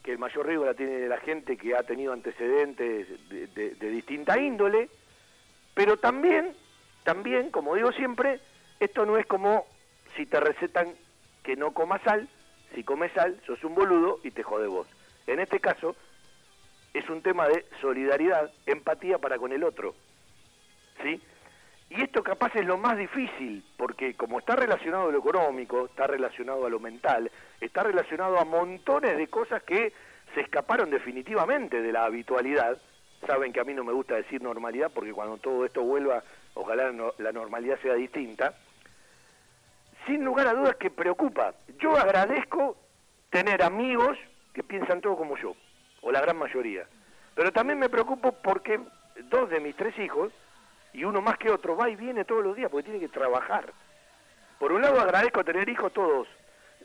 que el mayor riesgo la tiene la gente que ha tenido antecedentes de, distinta índole, pero también también, como digo siempre, esto no es como si te recetan que no comas sal, si comes sal, sos un boludo y te jode vos. En este caso, es un tema de solidaridad, empatía para con el otro. ¿Sí? Y esto capaz es lo más difícil, porque como está relacionado a lo económico, está relacionado a lo mental, está relacionado a montones de cosas que se escaparon definitivamente de la habitualidad. Saben que a mí no me gusta decir normalidad porque cuando todo esto vuelva ojalá la normalidad sea distinta, sin lugar a dudas que preocupa. Yo agradezco tener amigos que piensan todo como yo, o la gran mayoría, pero también me preocupo porque dos de mis tres hijos, y uno más que otro, va y viene todos los días porque tiene que trabajar. Por un lado agradezco tener hijos todos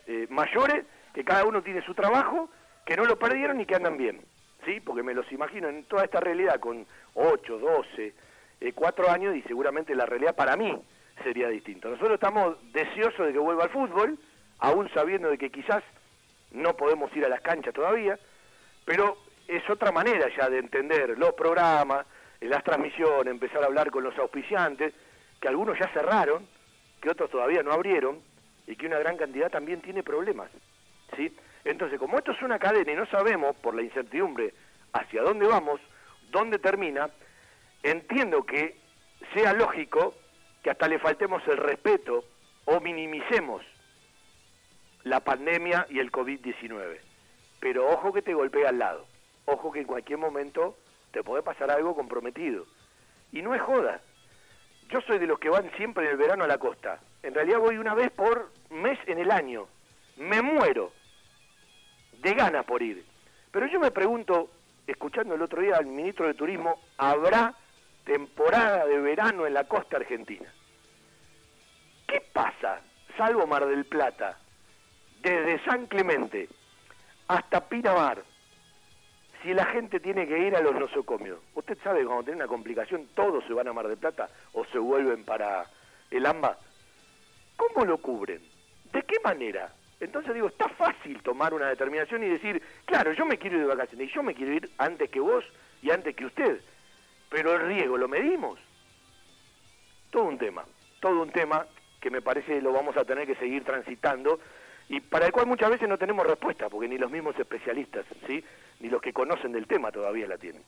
eh, mayores, que cada uno tiene su trabajo, que no lo perdieron y que andan bien, ¿sí? Porque me los imagino en toda esta realidad con 8, 12, eh, cuatro años y seguramente la realidad para mí sería distinta. Nosotros estamos deseosos de que vuelva al fútbol, aún sabiendo de que quizás no podemos ir a las canchas todavía, pero es otra manera ya de entender los programas, las transmisiones, empezar a hablar con los auspiciantes, que algunos ya cerraron, que otros todavía no abrieron, y que una gran cantidad también tiene problemas. ¿sí? Entonces, como esto es una cadena y no sabemos, por la incertidumbre, hacia dónde vamos, dónde termina, entiendo que sea lógico que hasta le faltemos el respeto o minimicemos la pandemia y el COVID-19. Pero ojo que te golpea al lado. Ojo que en cualquier momento te puede pasar algo comprometido. Y no es joda. Yo soy de los que van siempre en el verano a la costa. En realidad voy una vez por mes en el año. Me muero de ganas por ir. Pero yo me pregunto, escuchando el otro día al ministro de Turismo, ¿habrá temporada de verano en la costa argentina. ¿Qué pasa, salvo Mar del Plata, desde San Clemente hasta Pinamar, si la gente tiene que ir a los nosocomios, usted sabe cuando tiene una complicación todos se van a Mar del Plata o se vuelven para el AMBA, ¿cómo lo cubren? ¿De qué manera? Entonces digo, está fácil tomar una determinación y decir, claro, yo me quiero ir de vacaciones y yo me quiero ir antes que vos y antes que usted, pero el riesgo lo medimos. Todo un tema, todo un tema que me parece lo vamos a tener que seguir transitando y para el cual muchas veces no tenemos respuesta, porque ni los mismos especialistas, ¿sí? ni los que conocen del tema todavía la tienen.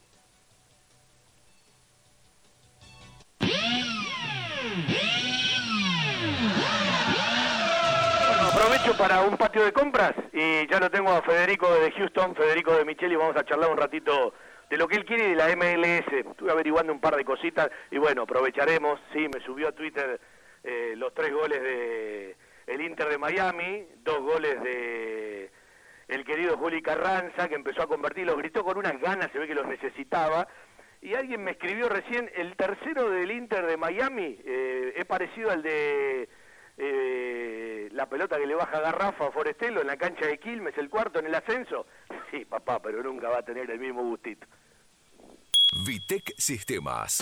aprovecho para un patio de compras y ya lo tengo a Federico de Houston, Federico de Micheli, vamos a charlar un ratito de lo que él quiere de la MLS. Estuve averiguando un par de cositas y bueno, aprovecharemos, sí, me subió a Twitter eh, los tres goles de el Inter de Miami, dos goles de el querido Juli Carranza, que empezó a convertir, los gritó con unas ganas, se ve que los necesitaba. Y alguien me escribió recién, el tercero del Inter de Miami eh, es parecido al de eh, la pelota que le baja Garrafa a Forestelo en la cancha de Quilmes, el cuarto en el ascenso. Sí, papá, pero nunca va a tener el mismo gustito. Vitec Sistemas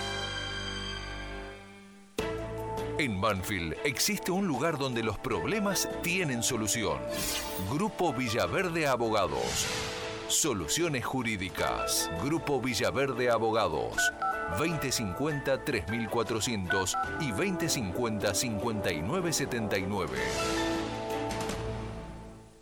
en Banfield existe un lugar donde los problemas tienen solución. Grupo Villaverde Abogados. Soluciones Jurídicas. Grupo Villaverde Abogados. 2050-3400 y 2050-5979.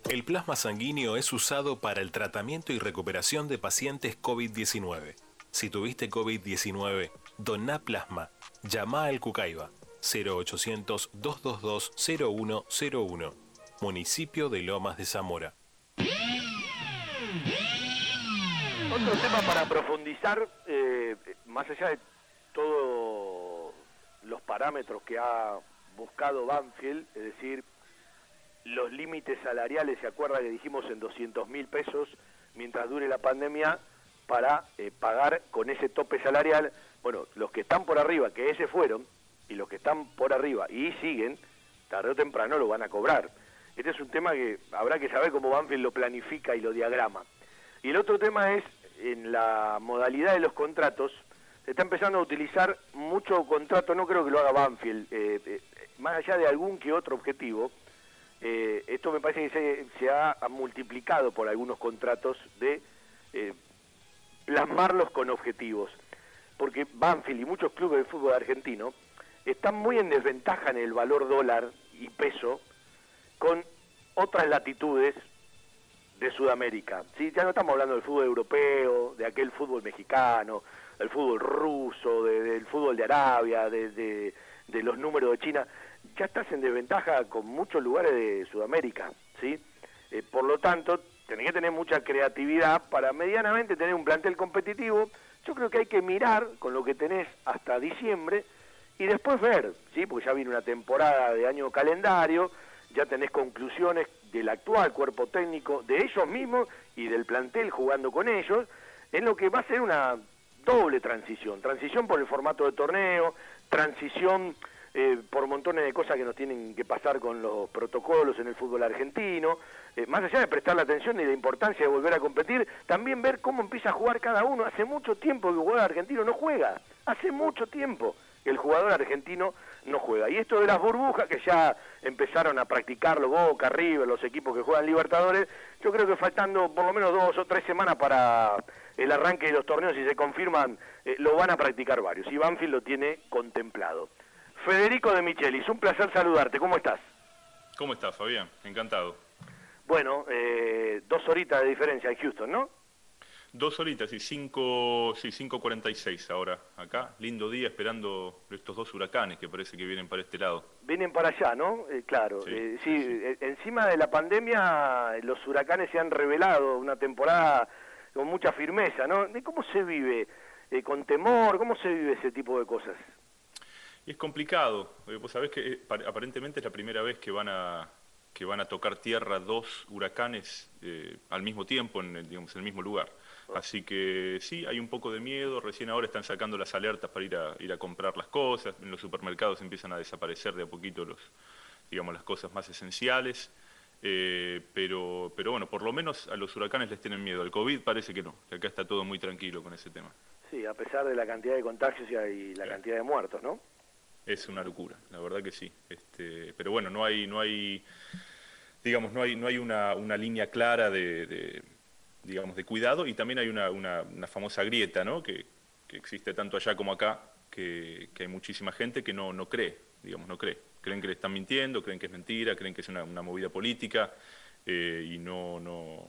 El plasma sanguíneo es usado para el tratamiento y recuperación de pacientes COVID-19. Si tuviste COVID-19, doná plasma. Llama al Cucaiba 0800-222-0101, municipio de Lomas de Zamora. Otro tema para profundizar, eh, más allá de todos los parámetros que ha buscado Banfield, es decir, los límites salariales, se acuerda que dijimos en 200 mil pesos mientras dure la pandemia, para eh, pagar con ese tope salarial, bueno, los que están por arriba, que ese fueron, y los que están por arriba y siguen, tarde o temprano lo van a cobrar. Este es un tema que habrá que saber cómo Banfield lo planifica y lo diagrama. Y el otro tema es, en la modalidad de los contratos, se está empezando a utilizar mucho contrato, no creo que lo haga Banfield, eh, eh, más allá de algún que otro objetivo, eh, esto me parece que se, ha, multiplicado por algunos contratos de plasmarlos con objetivos, porque Banfield y muchos clubes de fútbol argentino están muy en desventaja en el valor dólar y peso con otras latitudes de Sudamérica. ¿sí? Ya no estamos hablando del fútbol europeo, de aquel fútbol mexicano, del fútbol ruso, del fútbol de Arabia, de, los números de China. Ya estás en desventaja con muchos lugares de Sudamérica. ¿sí? Eh, por lo tanto, tenés que tener mucha creatividad para medianamente tener un plantel competitivo. Yo creo que hay que mirar con lo que tenés hasta diciembre y después ver, ¿sí? porque ya viene una temporada de año calendario, ya tenés conclusiones del actual cuerpo técnico, de ellos mismos y del plantel jugando con ellos, en lo que va a ser una doble transición, transición por el formato de torneo, transición eh, por montones de cosas que nos tienen que pasar con los protocolos en el fútbol argentino, eh, más allá de prestar la atención y la importancia de volver a competir, también ver cómo empieza a jugar cada uno. Hace mucho tiempo que el jugador argentino no juega, hace mucho tiempo el jugador argentino no juega. Y esto de las burbujas, que ya empezaron a practicarlo Boca, River, los equipos que juegan Libertadores, yo creo que faltando por lo menos dos o tres semanas para el arranque de los torneos, si se confirman, eh, lo van a practicar varios. Y Banfield lo tiene contemplado. Federico de Michelis, un placer saludarte. ¿Cómo estás? ¿Cómo estás, Fabián? Encantado. Bueno, eh, dos horitas de diferencia en Houston, ¿no? Dos horitas y cinco, sí, 5.46 ahora acá. Lindo día esperando estos dos huracanes que parece que vienen para este lado. Vienen para allá, ¿no? Eh, claro. Sí, eh, sí, eh, encima de la pandemia los huracanes se han revelado una temporada con mucha firmeza, ¿no? ¿Cómo se vive? Eh, ¿Con temor? ¿Cómo se vive ese tipo de cosas? Y es complicado. Vos sabés que aparentemente es la primera vez que van a, que van a tocar tierra dos huracanes eh, al mismo tiempo en el, digamos, en el mismo lugar. Así que sí, hay un poco de miedo, recién ahora están sacando las alertas para ir a, ir a comprar las cosas, en los supermercados empiezan a desaparecer de a poquito los, digamos, las cosas más esenciales, eh, pero, pero bueno, por lo menos a los huracanes les tienen miedo, al COVID parece que no, que acá está todo muy tranquilo con ese tema. Sí, a pesar de la cantidad de contagios y la cantidad de muertos, ¿no? Es una locura, la verdad que sí. Este, pero bueno, no hay, no hay, digamos, no hay, no hay una, una línea clara de, digamos, de cuidado y también hay una, una, famosa grieta, ¿no? Que, que, existe tanto allá como acá, que, que, hay muchísima gente que no, no cree, digamos, no cree. Creen que le están mintiendo, creen que es mentira, creen que es una, movida política eh, y no, no,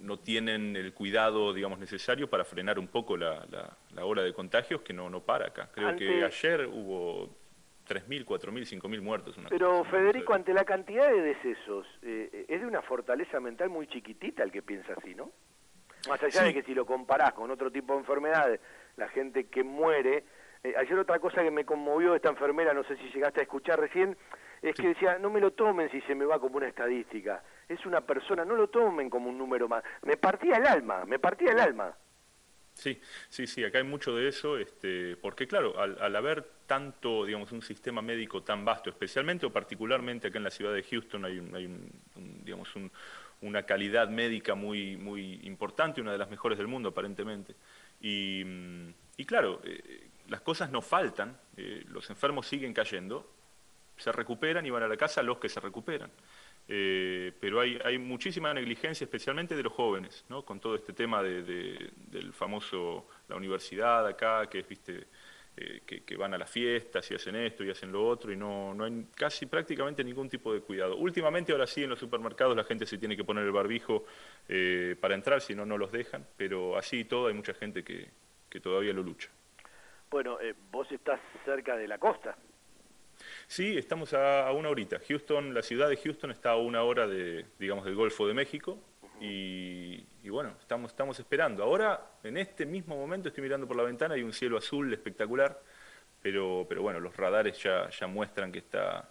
no tienen el cuidado, digamos, necesario para frenar un poco la, la, ola de contagios que no, no para acá. Creo que ayer hubo 3.000, 4.000, 5.000 muertos. Pero Federico, ante la cantidad de decesos, eh, es de una fortaleza mental muy chiquitita el que piensa así, ¿no? Más allá de que si lo comparás con otro tipo de enfermedades, la gente que muere... Eh, ayer otra cosa que me conmovió esta enfermera, no sé si llegaste a escuchar recién, es que decía, no me lo tomen si se me va como una estadística es una persona, no lo tomen como un número más. Me partía el alma, me partía el alma. Sí, sí, sí, acá hay mucho de eso, este, porque claro, al, haber tanto, digamos, un sistema médico tan vasto, especialmente o particularmente acá en la ciudad de Houston hay, un, hay digamos, una calidad médica muy, muy importante, una de las mejores del mundo aparentemente. Y, y claro, eh, las cosas no faltan, eh, los enfermos siguen cayendo, se recuperan y van a la casa los que se recuperan. Eh, pero hay, hay muchísima negligencia, especialmente de los jóvenes, ¿no? con todo este tema de, del famoso, la universidad acá, que es, viste, eh, que, van a las fiestas y hacen esto y hacen lo otro, y no, no hay casi prácticamente ningún tipo de cuidado. Últimamente, ahora sí, en los supermercados la gente se tiene que poner el barbijo eh, para entrar, si no, no los dejan, pero así y todo hay mucha gente que, que todavía lo lucha. Bueno, vos estás cerca de la costa. Sí, estamos a, una horita. Houston, la ciudad de Houston está a una hora de, digamos, del Golfo de México y, bueno, estamos, estamos esperando. Ahora, en este mismo momento, estoy mirando por la ventana y un cielo azul espectacular, pero, pero bueno, los radares ya, ya muestran que está,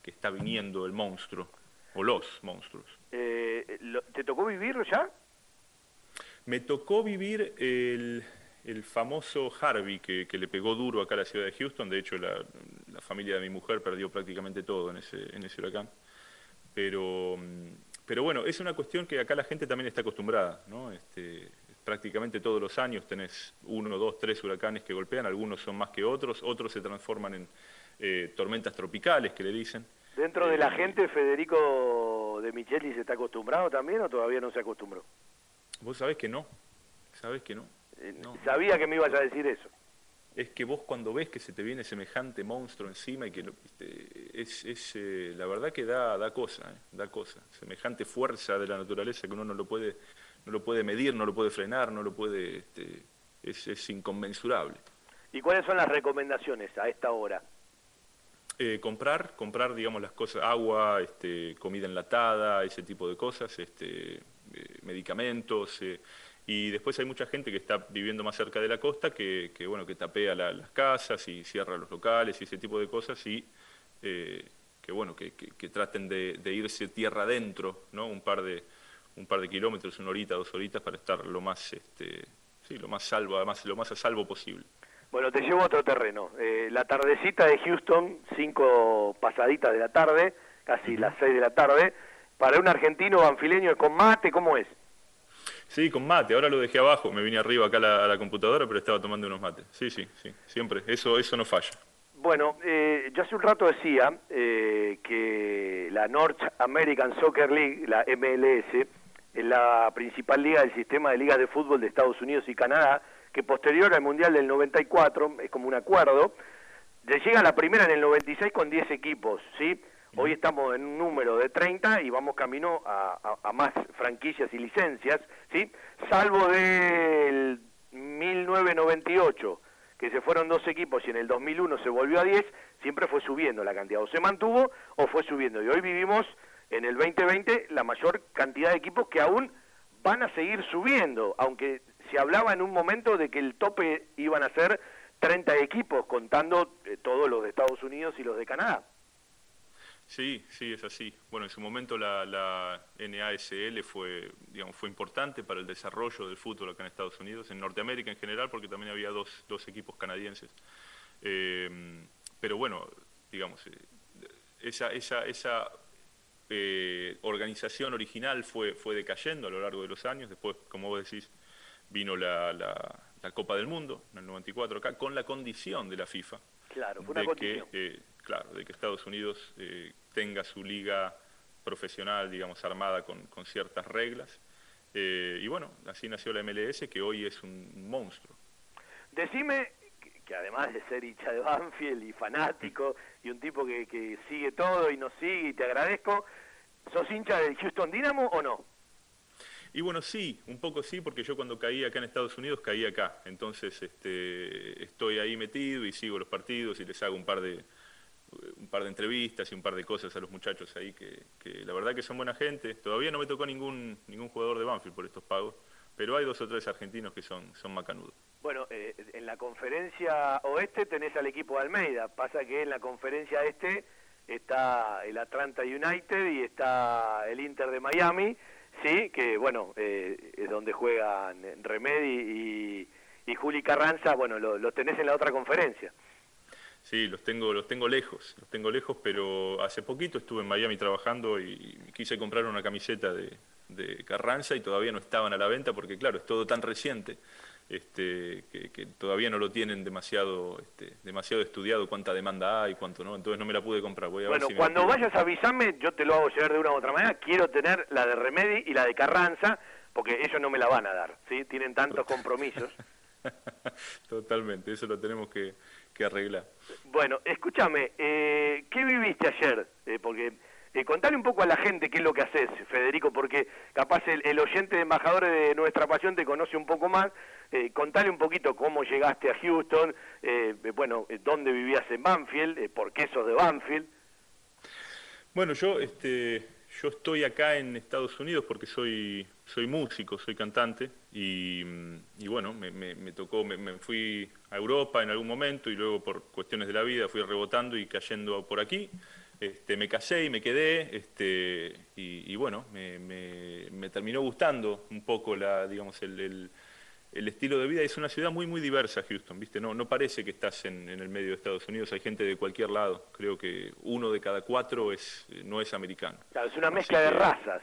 que está viniendo el monstruo, o los monstruos. Eh, ¿Te tocó vivirlo ya? Me tocó vivir el, el famoso Harvey que, que, le pegó duro acá a la ciudad de Houston. De hecho, la, la, familia de mi mujer perdió prácticamente todo en ese, en ese huracán. Pero, pero bueno, es una cuestión que acá la gente también está acostumbrada. ¿no? Este, prácticamente todos los años tenés uno, dos, tres huracanes que golpean. Algunos son más que otros. Otros se transforman en eh, tormentas tropicales, que le dicen. ¿Dentro de la eh, gente, Federico de Micheli, se está acostumbrado también o todavía no se acostumbró? Vos sabés que no. Sabés que no. Eh, sabía que me ibas a decir eso. Es que vos cuando ves que se te viene semejante monstruo encima y que es, es eh, la verdad que da, da cosa, eh, da cosa. Semejante fuerza de la naturaleza que uno no lo puede, no lo puede medir, no lo puede frenar, no lo puede, este, es, es inconmensurable. ¿Y cuáles son las recomendaciones a esta hora? comprar, comprar, digamos, las cosas, agua, este, comida enlatada, ese tipo de cosas, este, medicamentos, y después hay mucha gente que está viviendo más cerca de la costa que, bueno, que tapea las casas y cierra los locales y ese tipo de cosas y eh, que, bueno, que, traten de, irse tierra adentro, ¿no? Un par de, un par de kilómetros, una horita, dos horitas para estar lo más, este, sí, lo más salvo, además lo más a salvo posible. Bueno, te llevo a otro terreno. Eh, la tardecita de Houston, cinco pasaditas de la tarde, casi las seis de la tarde, para un argentino banfileño con mate, ¿cómo es? Sí, con mate. Ahora lo dejé abajo. Me vine arriba acá a la, computadora, pero estaba tomando unos mates. Sí, sí, sí. Siempre. Eso, eso no falla. Bueno, eh, yo hace un rato decía eh, que la North American Soccer League, la MLS, es la principal liga del sistema de ligas de fútbol de Estados Unidos y Canadá, que posterior al Mundial del 94, es como un acuerdo, llega a la primera en el 96 con 10 equipos, ¿sí? Hoy estamos en un número de 30 y vamos camino a, más franquicias y licencias, ¿sí? Salvo del 1998, que se fueron dos equipos y en el 2001 se volvió a 10, siempre fue subiendo la cantidad, o se mantuvo o fue subiendo. Y hoy vivimos en el 2020 la mayor cantidad de equipos que aún van a seguir subiendo, aunque se hablaba en un momento de que el tope iban a ser 30 equipos, contando eh, todos los de Estados Unidos y los de Canadá. Sí, sí, es así. Bueno, en su momento la, la, NASL fue, digamos, fue importante para el desarrollo del fútbol acá en Estados Unidos, en Norteamérica en general, porque también había dos, dos equipos canadienses. Eh, pero bueno, digamos, eh, esa, esa, esa eh, organización original fue, fue decayendo a lo largo de los años. Después, como vos decís, vino la, la, Copa del Mundo en el 94 acá, con la condición de la FIFA. Claro, fue una de Que, claro, de que Estados Unidos tenga su liga profesional, digamos, armada con, con ciertas reglas. y bueno, así nació la MLS, que hoy es un monstruo. Decime que además de ser hincha de Banfield y fanático y un tipo que, que sigue todo y nos sigue y te agradezco, ¿sos hincha del Houston Dynamo o no? Y bueno, sí, un poco sí, porque yo cuando caí acá en Estados Unidos caí acá. Entonces este, estoy ahí metido y sigo los partidos y les hago un par de un par de entrevistas y un par de cosas a los muchachos ahí que, la verdad que son buena gente. Todavía no me tocó ningún, ningún jugador de Banfield por estos pagos, pero hay dos o tres argentinos que son, son macanudos. Bueno, eh, en la conferencia oeste tenés al equipo de Almeida, pasa que en la conferencia este está el Atlanta United y está el Inter de Miami, sí, que bueno, eh, es donde juegan Remedi y, y Juli Carranza, bueno, los lo tenés en la otra conferencia. Sí, los tengo, los tengo lejos, los tengo lejos, pero hace poquito estuve en Miami trabajando y quise comprar una camiseta de, de Carranza y todavía no estaban a la venta porque claro, es todo tan reciente este, que, todavía no lo tienen demasiado, este, demasiado estudiado cuánta demanda hay, cuánto no, entonces no me la pude comprar. Voy a bueno, cuando vayas a avisarme, yo te lo hago llegar de una u otra manera, quiero tener la de Remedi y la de Carranza, porque ellos no me la van a dar, ¿sí? Tienen tantos compromisos. Totalmente, eso lo tenemos que, arreglar. Bueno, escúchame, eh, ¿qué viviste ayer? Eh, porque eh, contale un poco a la gente qué es lo que haces, Federico, porque capaz el, oyente de embajadores de nuestra pasión te conoce un poco más. Eh, contale un poquito cómo llegaste a Houston, eh, bueno, dónde vivías en Banfield, por qué sos de Banfield. Bueno, yo, este, yo estoy acá en Estados Unidos porque soy, soy músico, soy cantante y, bueno, me, tocó, me, me, fui a Europa en algún momento y luego por cuestiones de la vida fui rebotando y cayendo por aquí. Este, me casé y me quedé, este, y, bueno, me, terminó gustando un poco la, digamos, el, estilo de vida. Es una ciudad muy, muy diversa, Houston, ¿viste? No, no parece que estás en, el medio de Estados Unidos, hay gente de cualquier lado. Creo que uno de cada cuatro es, no es americano. Claro, es una mezcla de razas.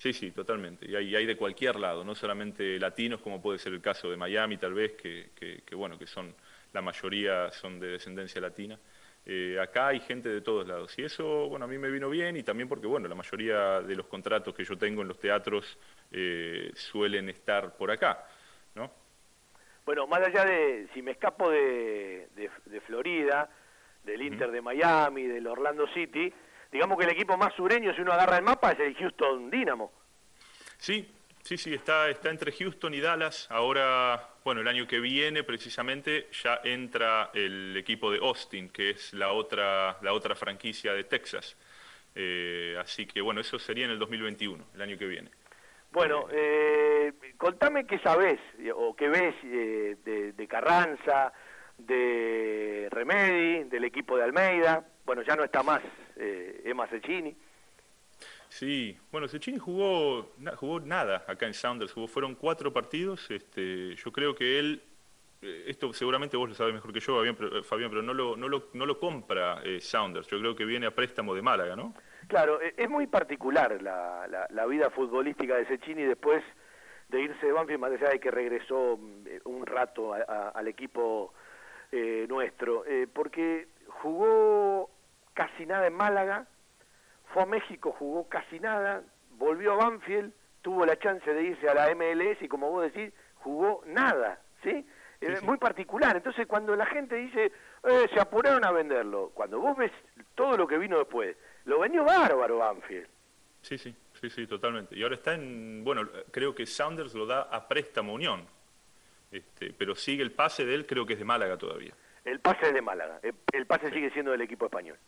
Sí, sí, totalmente. Y hay, hay, de cualquier lado, no solamente latinos, como puede ser el caso de Miami, tal vez, que, que bueno, que son, la mayoría son de descendencia latina. Eh, acá hay gente de todos lados. Y eso, bueno, a mí me vino bien y también porque, bueno, la mayoría de los contratos que yo tengo en los teatros eh, suelen estar por acá, ¿no? Bueno, más allá de, si me escapo de, de, Florida, del Inter de Miami, del Orlando City, digamos que el equipo más sureño, si uno agarra el mapa, es el Houston Dynamo. Sí, Sí, sí, está, está entre Houston y Dallas. Ahora, bueno, el año que viene precisamente ya entra el equipo de Austin, que es la otra, la otra franquicia de Texas. Eh, así que bueno, eso sería en el 2021, el año que viene. Bueno, eh, contame qué sabés o qué ves eh, de, de, Carranza, de Remedi, del equipo de Almeida. Bueno, ya no está más Emma Cecchini. Sí, bueno, Cecchini jugó, jugó nada acá en Sounders, jugó, fueron cuatro partidos, este, yo creo que él, eh, esto seguramente vos lo sabés mejor que yo, Fabián, pero, no, lo, no, lo, no lo compra eh, Sounders, yo creo que viene a préstamo de Málaga, ¿no? Claro, e, es muy particular la, la, vida futbolística de Cecchini después de irse de Banfield, más allá de que regresó mm, un rato al equipo eh, nuestro, porque jugó casi nada en Málaga, fue a México, jugó casi nada, volvió a Banfield, tuvo la chance de irse a la MLS y como vos decís, jugó nada, ¿sí? Es muy particular. Entonces cuando la gente dice, eh, se apuraron a venderlo, cuando vos ves todo lo que vino después, lo vendió bárbaro Banfield. Sí, sí, sí, sí, totalmente. Y ahora está en, bueno, creo que Saunders lo da a préstamo Unión, este, pero sigue el pase de él, creo que es de Málaga todavía. El pase es de Málaga, el pase sigue siendo del equipo español.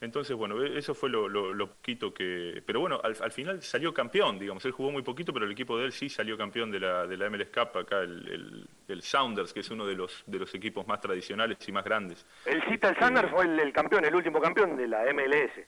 Entonces, bueno, e, eso fue lo, lo, poquito que... Pero bueno, al, final salió campeón, digamos. Él jugó muy poquito, pero el equipo de él sí salió campeón de la, de la MLS Cup, acá el, el, Sounders, que es uno de los, de los equipos más tradicionales y más grandes. El Cita, el Sounders fue el, campeón, el último campeón de la MLS.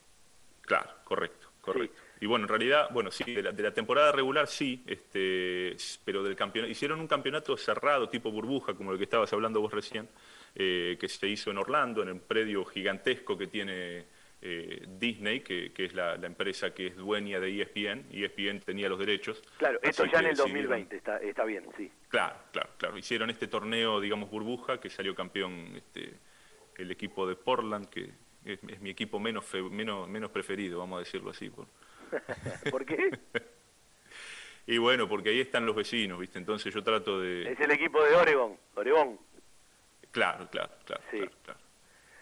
Claro, correcto, correcto. Y bueno, en realidad, bueno, sí, de la, temporada regular sí, este, pero del campeonato, hicieron un campeonato cerrado, tipo burbuja, como el que estabas hablando vos recién, eh, que se hizo en Orlando, en el predio gigantesco que tiene eh, Disney, que, es la, empresa que es dueña de ESPN, ESPN tenía los derechos. Claro, esto ya en el 2020, está, está bien, sí. Claro, claro, claro. Hicieron este torneo, digamos, burbuja, que salió campeón este, el equipo de Portland, que es, mi equipo menos, menos, menos preferido, vamos a decirlo así. Por, ¿Por qué? y bueno, porque ahí están los vecinos, ¿viste? Entonces yo trato de... Es el equipo de Oregon, Oregón. Claro, claro, claro. Sí.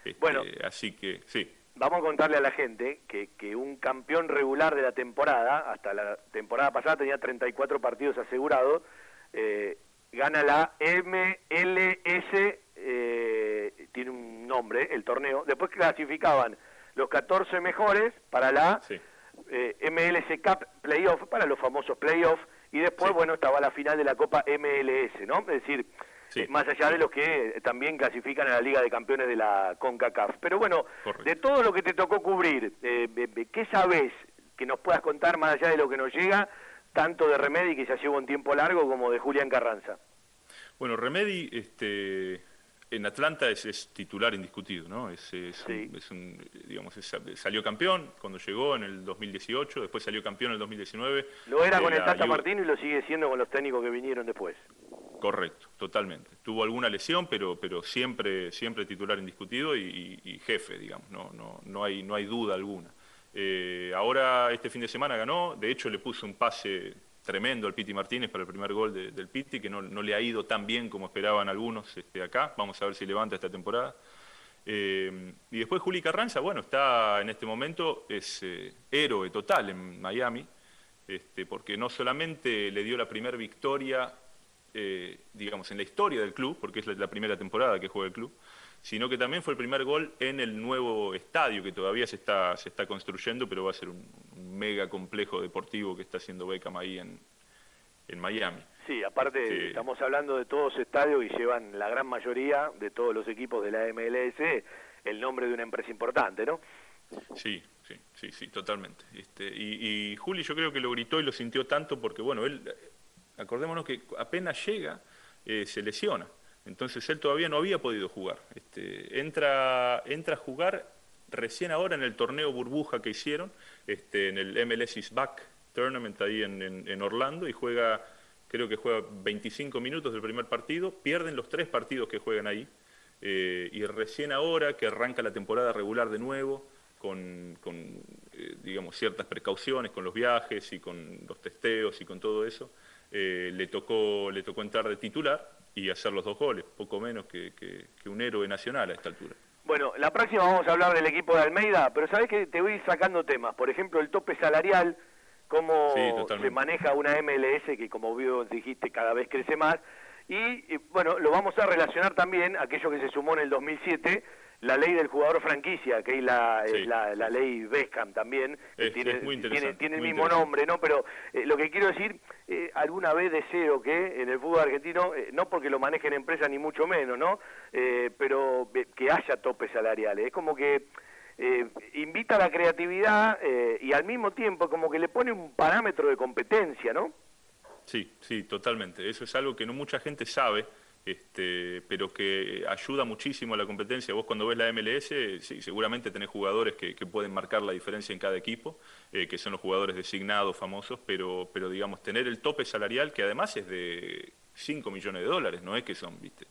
Este, bueno, así que sí. Vamos a contarle a la gente que, que un campeón regular de la temporada, hasta la temporada pasada tenía 34 partidos asegurados, eh, gana la MLS, eh, tiene un nombre, el torneo. Después clasificaban los 14 mejores para la eh, MLS Cup Playoff para los famosos playoffs y después, bueno, estaba la final de la Copa MLS, ¿no? Es decir, eh, más allá de los que también clasifican a la Liga de Campeones de la CONCACAF. Pero bueno, de todo lo que te tocó cubrir, eh, ¿qué sabes que nos puedas contar más allá de lo que nos llega, tanto de Remedi, que ya lleva un tiempo largo, como de Julián Carranza? Bueno, Remedi, este, en Atlanta es, titular indiscutido, ¿no? Es, un, digamos, salió campeón cuando llegó en el 2018, después salió campeón en el 2019. Lo era con el Tata Martino y lo sigue siendo con los técnicos que vinieron después. Correcto, totalmente. Tuvo alguna lesión, pero, pero siempre, siempre titular indiscutido y, jefe, digamos, no, no, no, hay, no hay duda alguna. Eh, ahora este fin de semana ganó, de hecho le puso un pase tremendo al Piti Martínez para el primer gol del Piti, que no, le ha ido tan bien como esperaban algunos este, acá. Vamos a ver si levanta esta temporada. Eh, y después Juli Carranza, bueno, está en este momento, es eh, héroe total en Miami, este, porque no solamente le dio la primera victoria, eh, digamos, en la historia del club, porque es la, primera temporada que juega el club, sino que también fue el primer gol en el nuevo estadio que todavía se está, se está construyendo, pero va a ser un, mega complejo deportivo que está haciendo Beckham ahí en, en Miami. Sí, aparte estamos hablando de todos estadios y llevan la gran mayoría de todos los equipos de la MLS el nombre de una empresa importante, ¿no? Sí, sí, sí, sí, totalmente. Este, y, y Juli yo creo que lo gritó y lo sintió tanto porque, bueno, él, acordémonos que apenas llega, eh, se lesiona. Entonces él todavía no había podido jugar. Este, entra, entra a jugar recién ahora en el torneo burbuja que hicieron, este, en el MLS is Back Tournament ahí en, Orlando, y juega, creo que juega 25 minutos del primer partido, pierden los tres partidos que juegan ahí, eh, y recién ahora que arranca la temporada regular de nuevo, con, eh, digamos, ciertas precauciones con los viajes y con los testeos y con todo eso, eh, le, tocó, le tocó entrar de titular y hacer los dos goles, poco menos que un héroe nacional a esta altura. Bueno, la próxima vamos a hablar del equipo de Almeida, pero sabes que te voy sacando temas. Por ejemplo, el tope salarial, cómo se maneja una MLS que, como vos dijiste, cada vez crece más. Y, bueno, lo vamos a relacionar también, aquello que se sumó en el 2007, la ley del jugador franquicia, que es la, la, ley Beckham también, que tiene, tiene, el mismo nombre, ¿no? Pero eh, lo que quiero decir, eh, alguna vez deseo que en el fútbol argentino, eh, no porque lo manejen empresas ni mucho menos, ¿no? pero que haya topes salariales. Es como que invita a la creatividad y al mismo tiempo como que le pone un parámetro de competencia, ¿no? Sí, sí, totalmente. Eso es algo que no mucha gente sabe este, pero que ayuda muchísimo a la competencia. Vos cuando ves la MLS, sí, seguramente tenés jugadores que, pueden marcar la diferencia en cada equipo, eh, que son los jugadores designados, famosos, pero, pero digamos, tener el tope salarial, que además es de 5 millones de dólares, no es que son, viste.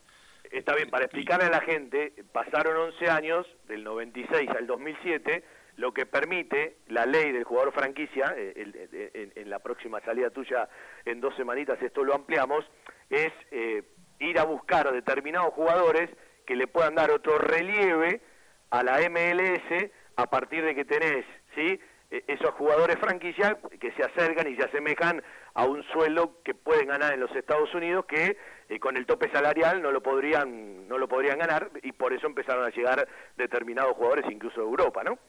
Está bien, para explicarle a la gente, pasaron 11 años, del 96 al 2007, lo que permite la ley del jugador franquicia, eh, en, la próxima salida tuya en dos semanitas esto lo ampliamos, es eh, ir a buscar determinados jugadores que le puedan dar otro relieve a la MLS a partir de que tenés, ¿sí? E, esos jugadores franquicia que se acercan y se asemejan a un sueldo que pueden ganar en los Estados Unidos que eh, con el tope salarial no lo podrían no lo podrían ganar y por eso empezaron a llegar determinados jugadores incluso de Europa, ¿no?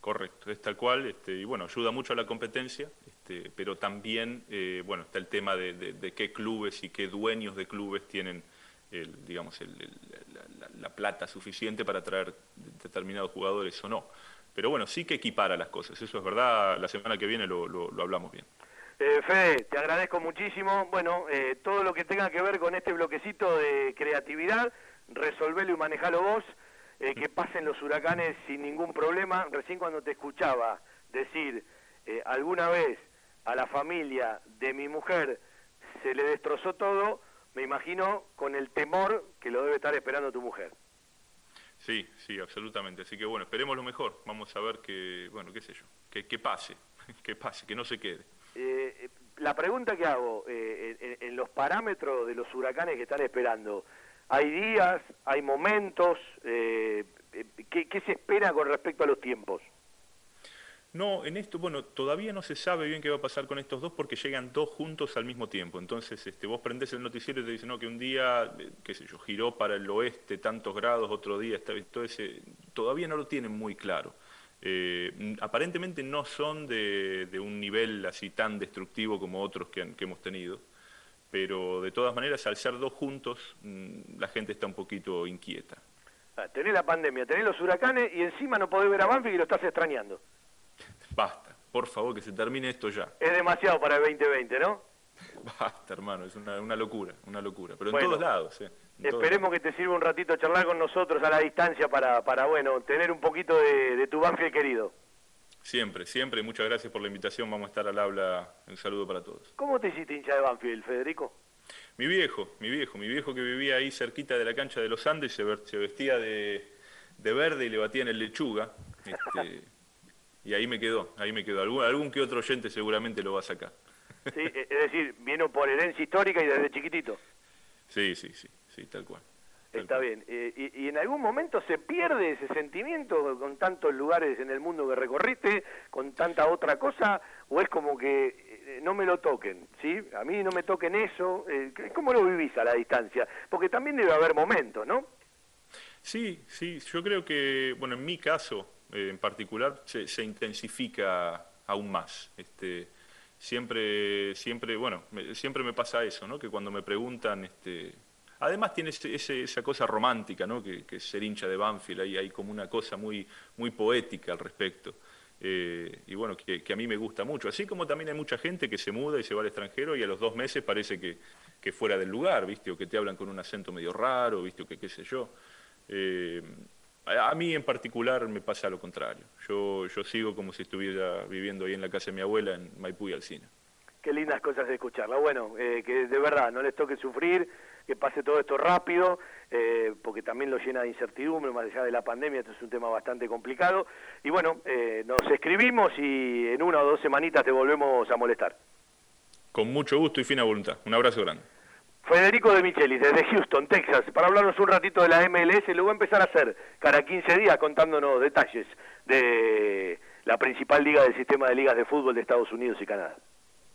Correcto, es tal cual, este, y bueno, ayuda mucho a la competencia, este, pero también, eh, bueno, está el tema de, qué clubes y qué dueños de clubes tienen, el, digamos, la, plata suficiente para traer determinados jugadores o no. Pero bueno, sí que equipara las cosas, eso es verdad, la semana que viene lo, hablamos bien. Eh, Fede, te agradezco muchísimo. Bueno, eh, todo lo que tenga que ver con este bloquecito de creatividad, resolvelo y manejalo vos. Eh, que pasen los huracanes sin ningún problema. Recién cuando te escuchaba decir eh, alguna vez a la familia de mi mujer se le destrozó todo, me imagino con el temor que lo debe estar esperando tu mujer. Sí, sí, absolutamente. Así que bueno, esperemos lo mejor. Vamos a ver que, bueno, qué sé yo, que, que pase, que pase, que no se quede. Eh, la pregunta que hago, en, los parámetros de los huracanes que están esperando, hay días, hay momentos, eh, eh, ¿qué, se espera con respecto a los tiempos? No, en esto, bueno, todavía no se sabe bien qué va a pasar con estos dos porque llegan dos juntos al mismo tiempo. Entonces, este, vos prendés el noticiero y te dicen, no, que un día, eh, qué sé yo, giró para el oeste tantos grados, otro día, está, ese, todavía no lo tienen muy claro. aparentemente no son de, un nivel así tan destructivo como otros que hemos tenido pero de todas maneras, al ser dos juntos, mm, la gente está un poquito inquieta. Ah, tenés la pandemia, tenés los huracanes y encima no podés ver a Banfield y lo estás extrañando. Basta, por favor, que se termine esto ya. Es demasiado para el 2020, ¿no? Basta, hermano, es una, locura, una locura. Pero en todos lados, ¿eh? esperemos que te sirva un ratito charlar con nosotros a la distancia para, para bueno, tener un poquito de, de tu Banfield querido. Siempre, siempre. Muchas gracias por la invitación. Vamos a estar al habla. Un saludo para todos. ¿Cómo te hiciste hincha de Banfield, Federico? Mi viejo, mi viejo, mi viejo que vivía ahí cerquita de la cancha de los Andes, se, vestía de, verde y le batía en el lechuga. Este, y ahí me quedó, ahí me quedó. Algún, algún que otro oyente seguramente lo va a sacar. Sí, es decir, vino por herencia histórica y desde chiquitito. Sí, sí, sí, sí, tal cual. Está bien. Eh, y, en algún momento se pierde ese sentimiento con tantos lugares en el mundo que recorriste, con tanta otra cosa, o es como que eh, no me lo toquen, ¿sí? A mí no me toquen eso. Eh, ¿Cómo lo vivís a la distancia? Porque también debe haber momentos, ¿no? Sí, sí. Yo creo que, bueno, en mi caso en particular se, se, intensifica aún más. Este, siempre, siempre, bueno, siempre me pasa eso, ¿no? Que cuando me preguntan, este Además tiene esa cosa romántica, ¿no? que, es ser hincha de Banfield, hay, hay como una cosa muy, muy poética al respecto. Eh, y bueno, que, a mí me gusta mucho. Así como también hay mucha gente que se muda y se va al extranjero y a los dos meses parece que, que fuera del lugar, ¿viste? O que te hablan con un acento medio raro, ¿viste? O que qué sé yo. Eh, a mí en particular me pasa lo contrario. Yo, yo sigo como si estuviera viviendo ahí en la casa de mi abuela en Maipú y Alcina. Qué lindas cosas de escucharla. Bueno, eh, que de verdad no les toque sufrir que pase todo esto rápido, eh, porque también lo llena de incertidumbre, más allá de la pandemia, esto es un tema bastante complicado. Y bueno, eh, nos escribimos y en una o dos semanitas te volvemos a molestar. Con mucho gusto y fina voluntad. Un abrazo grande. Federico de Michelis, desde Houston, Texas, para hablarnos un ratito de la MLS, lo voy a empezar a hacer cada 15 días contándonos detalles de la principal liga del sistema de ligas de fútbol de Estados Unidos y Canadá.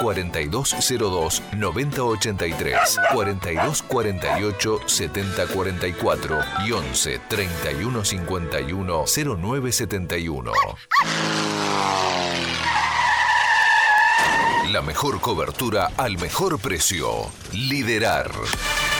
4202 9083, 4248 7044 y 11 3151 0971. La mejor cobertura al mejor precio. Liderar.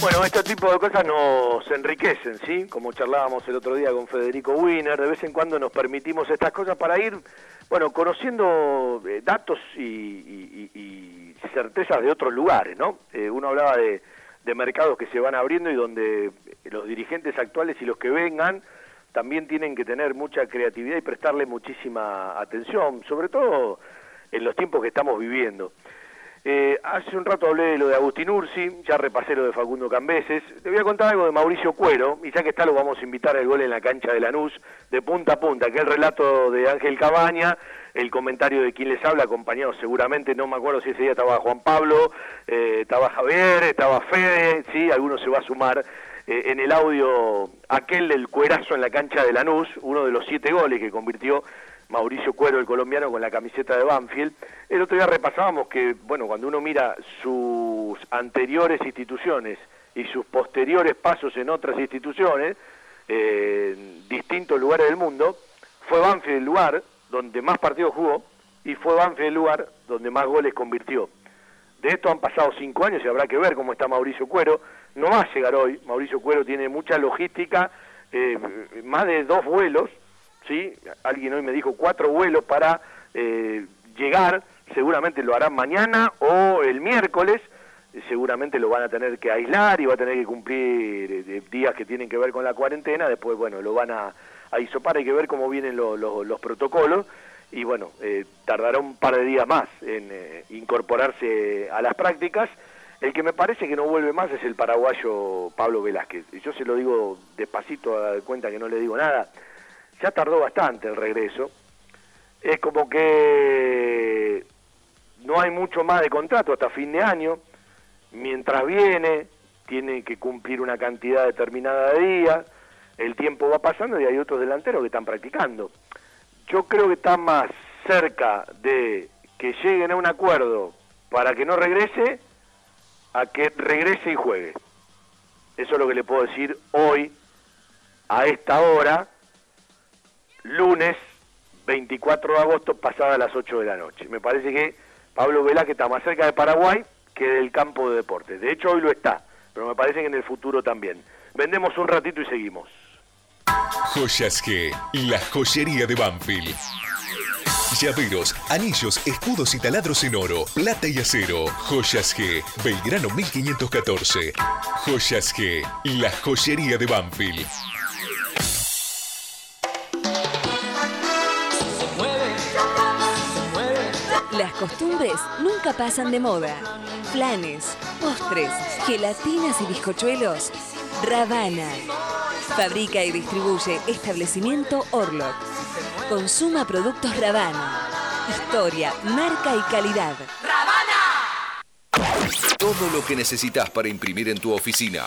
Bueno, este tipo de cosas nos enriquecen, ¿sí? Como charlábamos el otro día con Federico Wiener, de vez en cuando nos permitimos estas cosas para ir, bueno, conociendo eh, datos y, certezas de otros lugares, ¿no? Eh, uno hablaba de, de mercados que se van abriendo y donde los dirigentes actuales y los que vengan también tienen que tener mucha creatividad y prestarle muchísima atención, sobre todo en los tiempos que estamos viviendo. Eh, hace un rato hablé de lo de Agustín Ursi, ya repasé lo de Facundo Cambeses. Te voy a contar algo de Mauricio Cuero, y ya que está lo vamos a invitar al gol en la cancha de Lanús, de punta a punta, que es el relato de Ángel Cabaña, el comentario de quien les habla, acompañado seguramente, no me acuerdo si ese día estaba Juan Pablo, eh, estaba Javier, estaba Fede, sí, alguno se va a sumar eh, en el audio aquel del cuerazo en la cancha de Lanús, uno de los siete goles que convirtió Mauricio Cuero, el colombiano, con la camiseta de Banfield. El otro día repasábamos que, bueno, cuando uno mira sus anteriores instituciones y sus posteriores pasos en otras instituciones, eh, en distintos lugares del mundo, fue Banfield el lugar donde más partidos jugó y fue Banfield el lugar donde más goles convirtió. De esto han pasado cinco años y habrá que ver cómo está Mauricio Cuero. No va a llegar hoy. Mauricio Cuero tiene mucha logística, eh, más de dos vuelos ¿sí? Alguien hoy me dijo cuatro vuelos para eh, llegar, seguramente lo harán mañana o el miércoles, seguramente lo van a tener que aislar y va a tener que cumplir eh, días que tienen que ver con la cuarentena, después, bueno, lo van a, isopar, hay que ver cómo vienen los protocolos y bueno, eh, tardará un par de días más en incorporarse a las prácticas. El que me parece que no vuelve más es el paraguayo Pablo Velázquez. Yo se lo digo despacito, a cuenta que no le digo nada ya tardó bastante el regreso. Es como que no hay mucho más de contrato hasta fin de año. Mientras viene, tiene que cumplir una cantidad determinada de días. El tiempo va pasando y hay otros delanteros que están practicando. Yo creo que está más cerca de que lleguen a un acuerdo para que no regrese a que regrese y juegue. Eso es lo que le puedo decir hoy, a esta hora, lunes 24 de agosto, pasada las 8 de la noche. Me parece que Pablo Velázquez está más cerca de Paraguay que del campo de deportes. De hecho, hoy lo está, pero me parece que en el futuro también. Vendemos un ratito y seguimos. Joyas G, la joyería de Banfield. Llaveros, anillos, escudos y taladros en oro, plata y acero. Joyas G, Belgrano 1514. Joyas G, la joyería de Banfield. Costumbres nunca pasan de moda. Planes, postres, gelatinas y bizcochuelos. Ravana. Fabrica y distribuye establecimiento Orlok. Consuma productos Ravana. Historia, marca y calidad. ¡Ravana! Todo lo que necesitas para imprimir en tu oficina.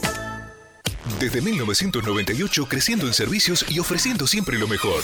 Desde 1998 creciendo en servicios y ofreciendo siempre lo mejor.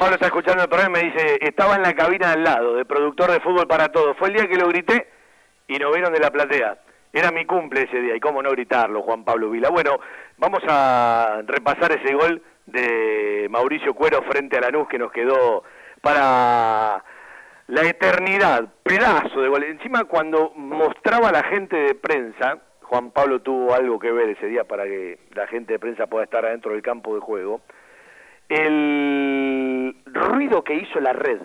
Pablo está escuchando el programa y me dice, estaba en la cabina al lado, de productor de fútbol para todos. Fue el día que lo grité y nos vieron de la platea. Era mi cumple ese día, y cómo no gritarlo, Juan Pablo Vila. Bueno, vamos a repasar ese gol de Mauricio Cuero frente a Lanús que nos quedó para la eternidad, pedazo de gol. Encima cuando mostraba a la gente de prensa, Juan Pablo tuvo algo que ver ese día para que la gente de prensa pueda estar adentro del campo de juego, el ruido que hizo la red,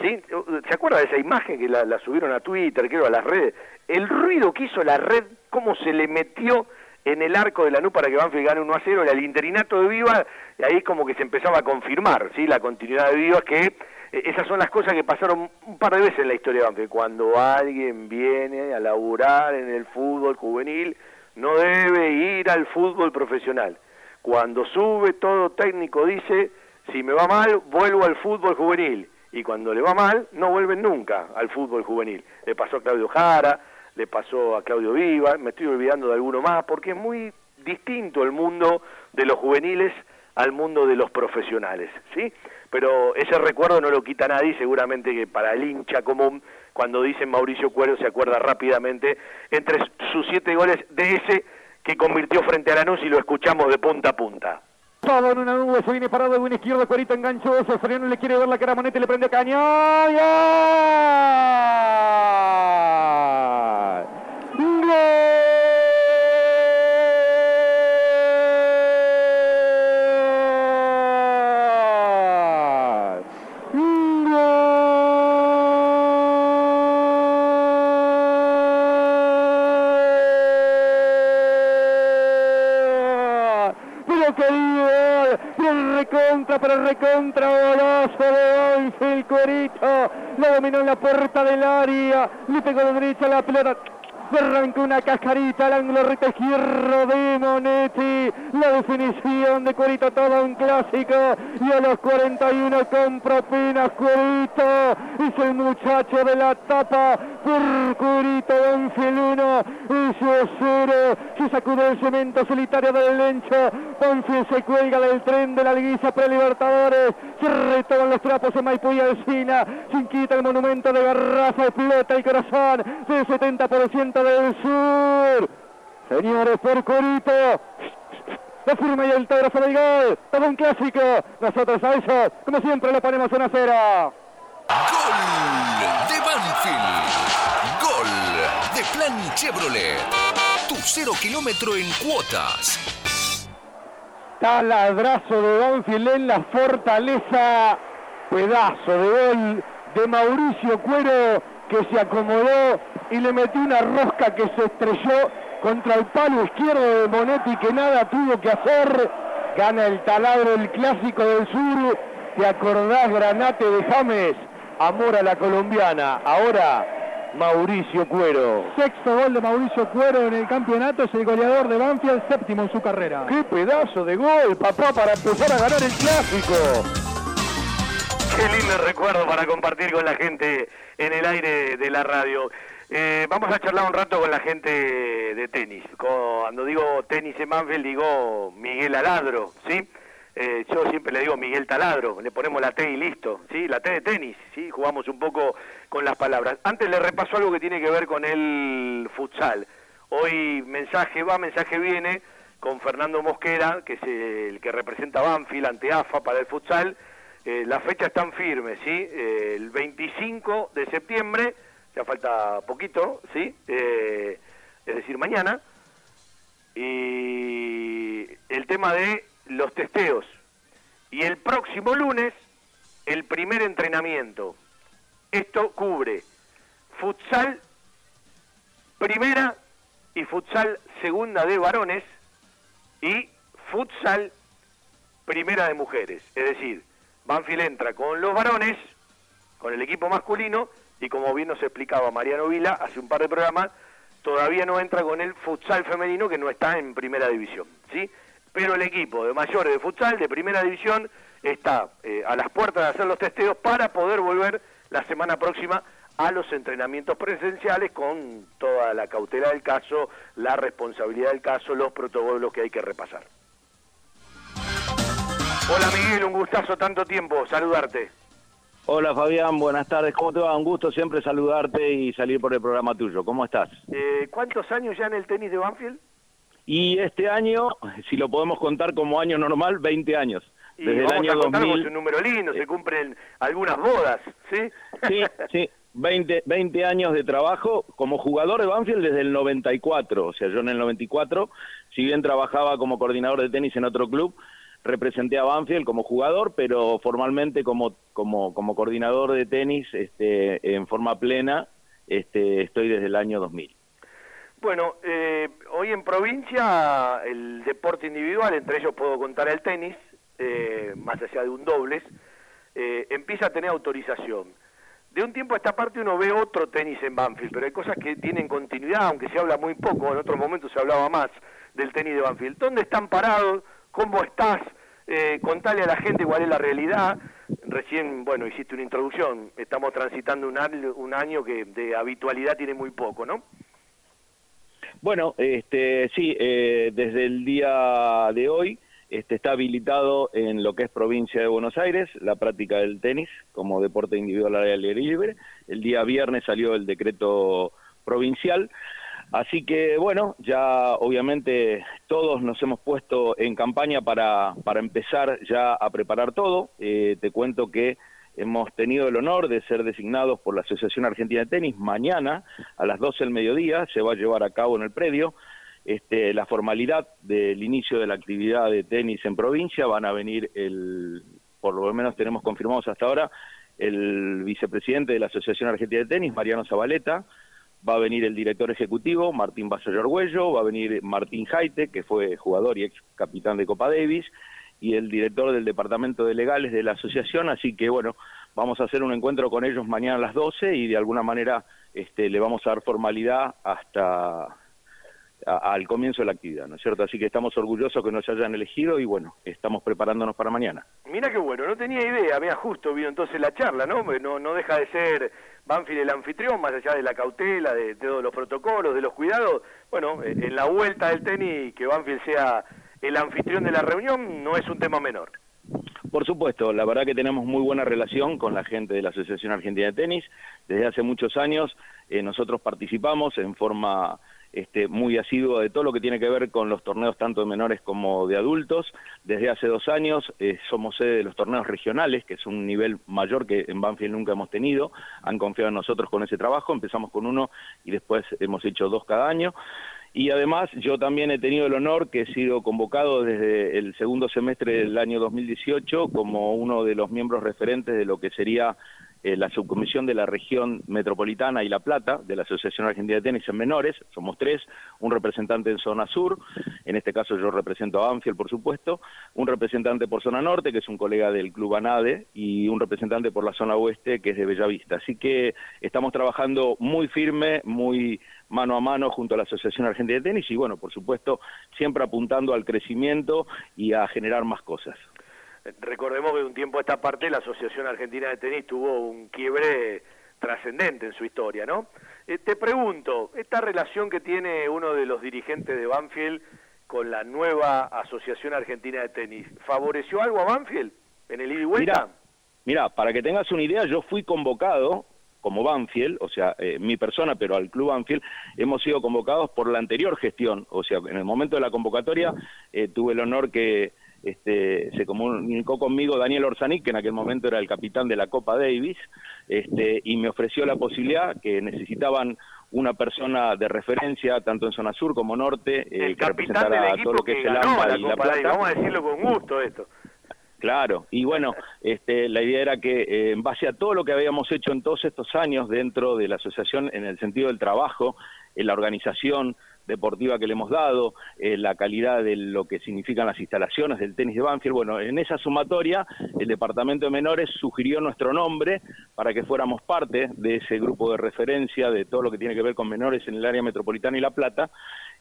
¿sí? ¿Se acuerda de esa imagen que la, subieron a Twitter, creo, a las redes? El ruido que hizo la red, cómo se le metió en el arco de la NU para que Banfield gane 1 a 0, y al interinato de Viva, ahí como que se empezaba a confirmar, ¿sí? La continuidad de Viva, que eh, esas son las cosas que pasaron un par de veces en la historia de Banfield, cuando alguien viene a laburar en el fútbol juvenil, no debe ir al fútbol profesional cuando sube, todo técnico dice, si me va mal, vuelvo al fútbol juvenil. Y cuando le va mal, no vuelven nunca al fútbol juvenil. Le pasó a Claudio Jara, le pasó a Claudio Viva, me estoy olvidando de alguno más, porque es muy distinto el mundo de los juveniles al mundo de los profesionales, ¿sí? Pero ese recuerdo no lo quita nadie, seguramente que para el hincha común, cuando dicen Mauricio Cuero, se acuerda rápidamente entre sus siete goles de ese que convirtió frente a Lanús y lo escuchamos de punta a punta. Todo en una nube, se viene parado de buen izquierdo, Cuerito enganchoso, Freno le quiere ver la cara Monete, le prende cañón. Pero recontra golazo de el Cuerito, lo dominó en la puerta del área, le pegó de derecha la pelota, arrancó una cascarita al ángulo recto de Monetti. La definición de Cuerito, todo un clásico. Y a los 41 con propinas Cuerito. Es el muchacho de la tapa. Por Cuerito, Banfield 1, eso 0. Se sacude el cemento solitario del Lencho. Banfield se cuelga del tren de la liguilla pre-libertadores. Se retoman los trapos en Maipú y Alcina. Se inquieta el monumento de Garrafa. Explota el corazón del 70% del Sur. Señores, por Corito. La firma y el autógrafo del gol. Todo un clásico. Nosotros a eso, como siempre, le ponemos una cera. Gol. Plan Chevrolet. Tu cero kilómetro en cuotas. Taladrazo de Banfield en la fortaleza. Pedazo de gol de Mauricio Cuero que se acomodó y le metió una rosca que se estrelló contra el palo izquierdo de Monetti que nada tuvo que hacer. Gana el taladro el clásico del sur. ¿Te acordás, Granate de James? Amor a la colombiana. Ahora Mauricio Cuero. Sexto gol de Mauricio Cuero en el campeonato, es el goleador de Banfield, séptimo en su carrera. ¡Qué pedazo de gol, papá, para empezar a ganar el clásico! Qué lindo recuerdo para compartir con la gente en el aire de la radio. Eh, vamos a charlar un rato con la gente de tenis. Cuando digo tenis en Manfield digo Miguel Aladro, ¿sí? Eh, yo siempre le digo Miguel Taladro, le ponemos la T y listo, ¿sí? La T de tenis, ¿sí? Jugamos un poco con las palabras. Antes le repaso algo que tiene que ver con el futsal. Hoy mensaje va, mensaje viene con Fernando Mosquera, que es el que representa Banfield ante AFA para el futsal. Eh, las fechas están firmes, ¿sí? el 25 de septiembre ya falta poquito, ¿sí? Eh, es decir, mañana. Y el tema de los testeos. Y el próximo lunes, el primer entrenamiento. Esto cubre futsal primera y futsal segunda de varones y futsal primera de mujeres. Es decir, Banfield entra con los varones, con el equipo masculino, y como bien nos explicaba Mariano Vila hace un par de programas, todavía no entra con el futsal femenino que no está en primera división, ¿sí? Pero el equipo de mayores de futsal de primera división está eh, a las puertas de hacer los testeos para poder volver la semana próxima a los entrenamientos presenciales con toda la cautela del caso, la responsabilidad del caso, los protocolos que hay que repasar. Hola Miguel, un gustazo tanto tiempo, saludarte. Hola Fabián, buenas tardes, ¿cómo te va? Un gusto siempre saludarte y salir por el programa tuyo. ¿Cómo estás? Eh, ¿Cuántos años ya en el tenis de Banfield? Y este año, si lo podemos contar como año normal, 20 años. Y Desde el año a contar 2000. con un número lindo, se cumplen algunas bodas, ¿sí? Sí, sí, 20, 20 años de trabajo como jugador de Banfield desde el 94. O sea, yo en el 94, si bien trabajaba como coordinador de tenis en otro club, representé a Banfield como jugador, pero formalmente como, como, como coordinador de tenis este, en forma plena este, estoy desde el año 2000. Bueno, eh, hoy en provincia el deporte individual, entre ellos puedo contar el tenis, eh, más allá de un dobles, eh, empieza a tener autorización. De un tiempo a esta parte uno ve otro tenis en Banfield, pero hay cosas que tienen continuidad, aunque se habla muy poco, en otros momentos se hablaba más del tenis de Banfield. ¿Dónde están parados? ¿Cómo estás? Eh, contale a la gente cuál es la realidad. Recién, bueno, hiciste una introducción. Estamos transitando un un año que de habitualidad tiene muy poco, ¿no? Bueno, este, sí, eh, desde el día de hoy este, está habilitado en lo que es provincia de Buenos Aires la práctica del tenis como deporte individual al aire libre. El día viernes salió el decreto provincial. Así que bueno, ya obviamente todos nos hemos puesto en campaña para, para empezar ya a preparar todo. Eh, te cuento que hemos tenido el honor de ser designados por la Asociación Argentina de Tenis. Mañana a las 12 del mediodía se va a llevar a cabo en el predio este, la formalidad del inicio de la actividad de tenis en provincia. Van a venir el, por lo menos tenemos confirmados hasta ahora, el vicepresidente de la Asociación Argentina de Tenis, Mariano Zabaleta, va a venir el director ejecutivo, Martín Vasallo Argüello, va a venir Martín Jaite, que fue jugador y ex capitán de Copa Davis, y el director del departamento de legales de la asociación, así que bueno, vamos a hacer un encuentro con ellos mañana a las 12 y de alguna manera este, le vamos a dar formalidad hasta a- al comienzo de la actividad, ¿no es cierto? Así que estamos orgullosos que nos hayan elegido y bueno, estamos preparándonos para mañana. Mira qué bueno, no tenía idea, mira, justo vino entonces la charla, ¿no? No, no deja de ser Banfield el anfitrión, más allá de la cautela, de, todos los protocolos, de los cuidados. Bueno, en la vuelta del tenis, que Banfield sea el anfitrión de la reunión no es un tema menor. Por supuesto, la verdad que tenemos muy buena relación con la gente de la Asociación Argentina de Tenis. Desde hace muchos años eh, nosotros participamos en forma este, muy asidua de todo lo que tiene que ver con los torneos tanto de menores como de adultos. Desde hace dos años eh, somos sede de los torneos regionales, que es un nivel mayor que en Banfield nunca hemos tenido. Han confiado en nosotros con ese trabajo. Empezamos con uno y después hemos hecho dos cada año. Y además yo también he tenido el honor que he sido convocado desde el segundo semestre del año 2018 como uno de los miembros referentes de lo que sería eh, la subcomisión de la región metropolitana y La Plata de la Asociación Argentina de Tenis en Menores. Somos tres, un representante en zona sur, en este caso yo represento a Banfield, por supuesto, un representante por zona norte, que es un colega del Club ANADE, y un representante por la zona oeste, que es de Bellavista. Así que estamos trabajando muy firme, muy mano a mano junto a la Asociación Argentina de Tenis y bueno, por supuesto, siempre apuntando al crecimiento y a generar más cosas. Recordemos que de un tiempo a esta parte la Asociación Argentina de Tenis tuvo un quiebre trascendente en su historia, ¿no? Eh, te pregunto, esta relación que tiene uno de los dirigentes de Banfield con la nueva Asociación Argentina de Tenis, ¿favoreció algo a Banfield en el ida y vuelta? Mira, mira, para que tengas una idea, yo fui convocado como Banfield, o sea, eh, mi persona, pero al club Banfield, hemos sido convocados por la anterior gestión, o sea, en el momento de la convocatoria eh, tuve el honor que este, se comunicó conmigo Daniel Orsanic, que en aquel momento era el capitán de la Copa Davis, este, y me ofreció la posibilidad que necesitaban una persona de referencia, tanto en zona sur como norte, eh, el que representara equipo todo lo que, que es el la y la Davis, plata. vamos a decirlo con gusto esto. Claro, y bueno, este, la idea era que eh, en base a todo lo que habíamos hecho en todos estos años dentro de la asociación, en el sentido del trabajo, en la organización deportiva que le hemos dado, eh, la calidad de lo que significan las instalaciones del tenis de Banfield, bueno, en esa sumatoria el Departamento de Menores sugirió nuestro nombre para que fuéramos parte de ese grupo de referencia de todo lo que tiene que ver con menores en el área metropolitana y La Plata,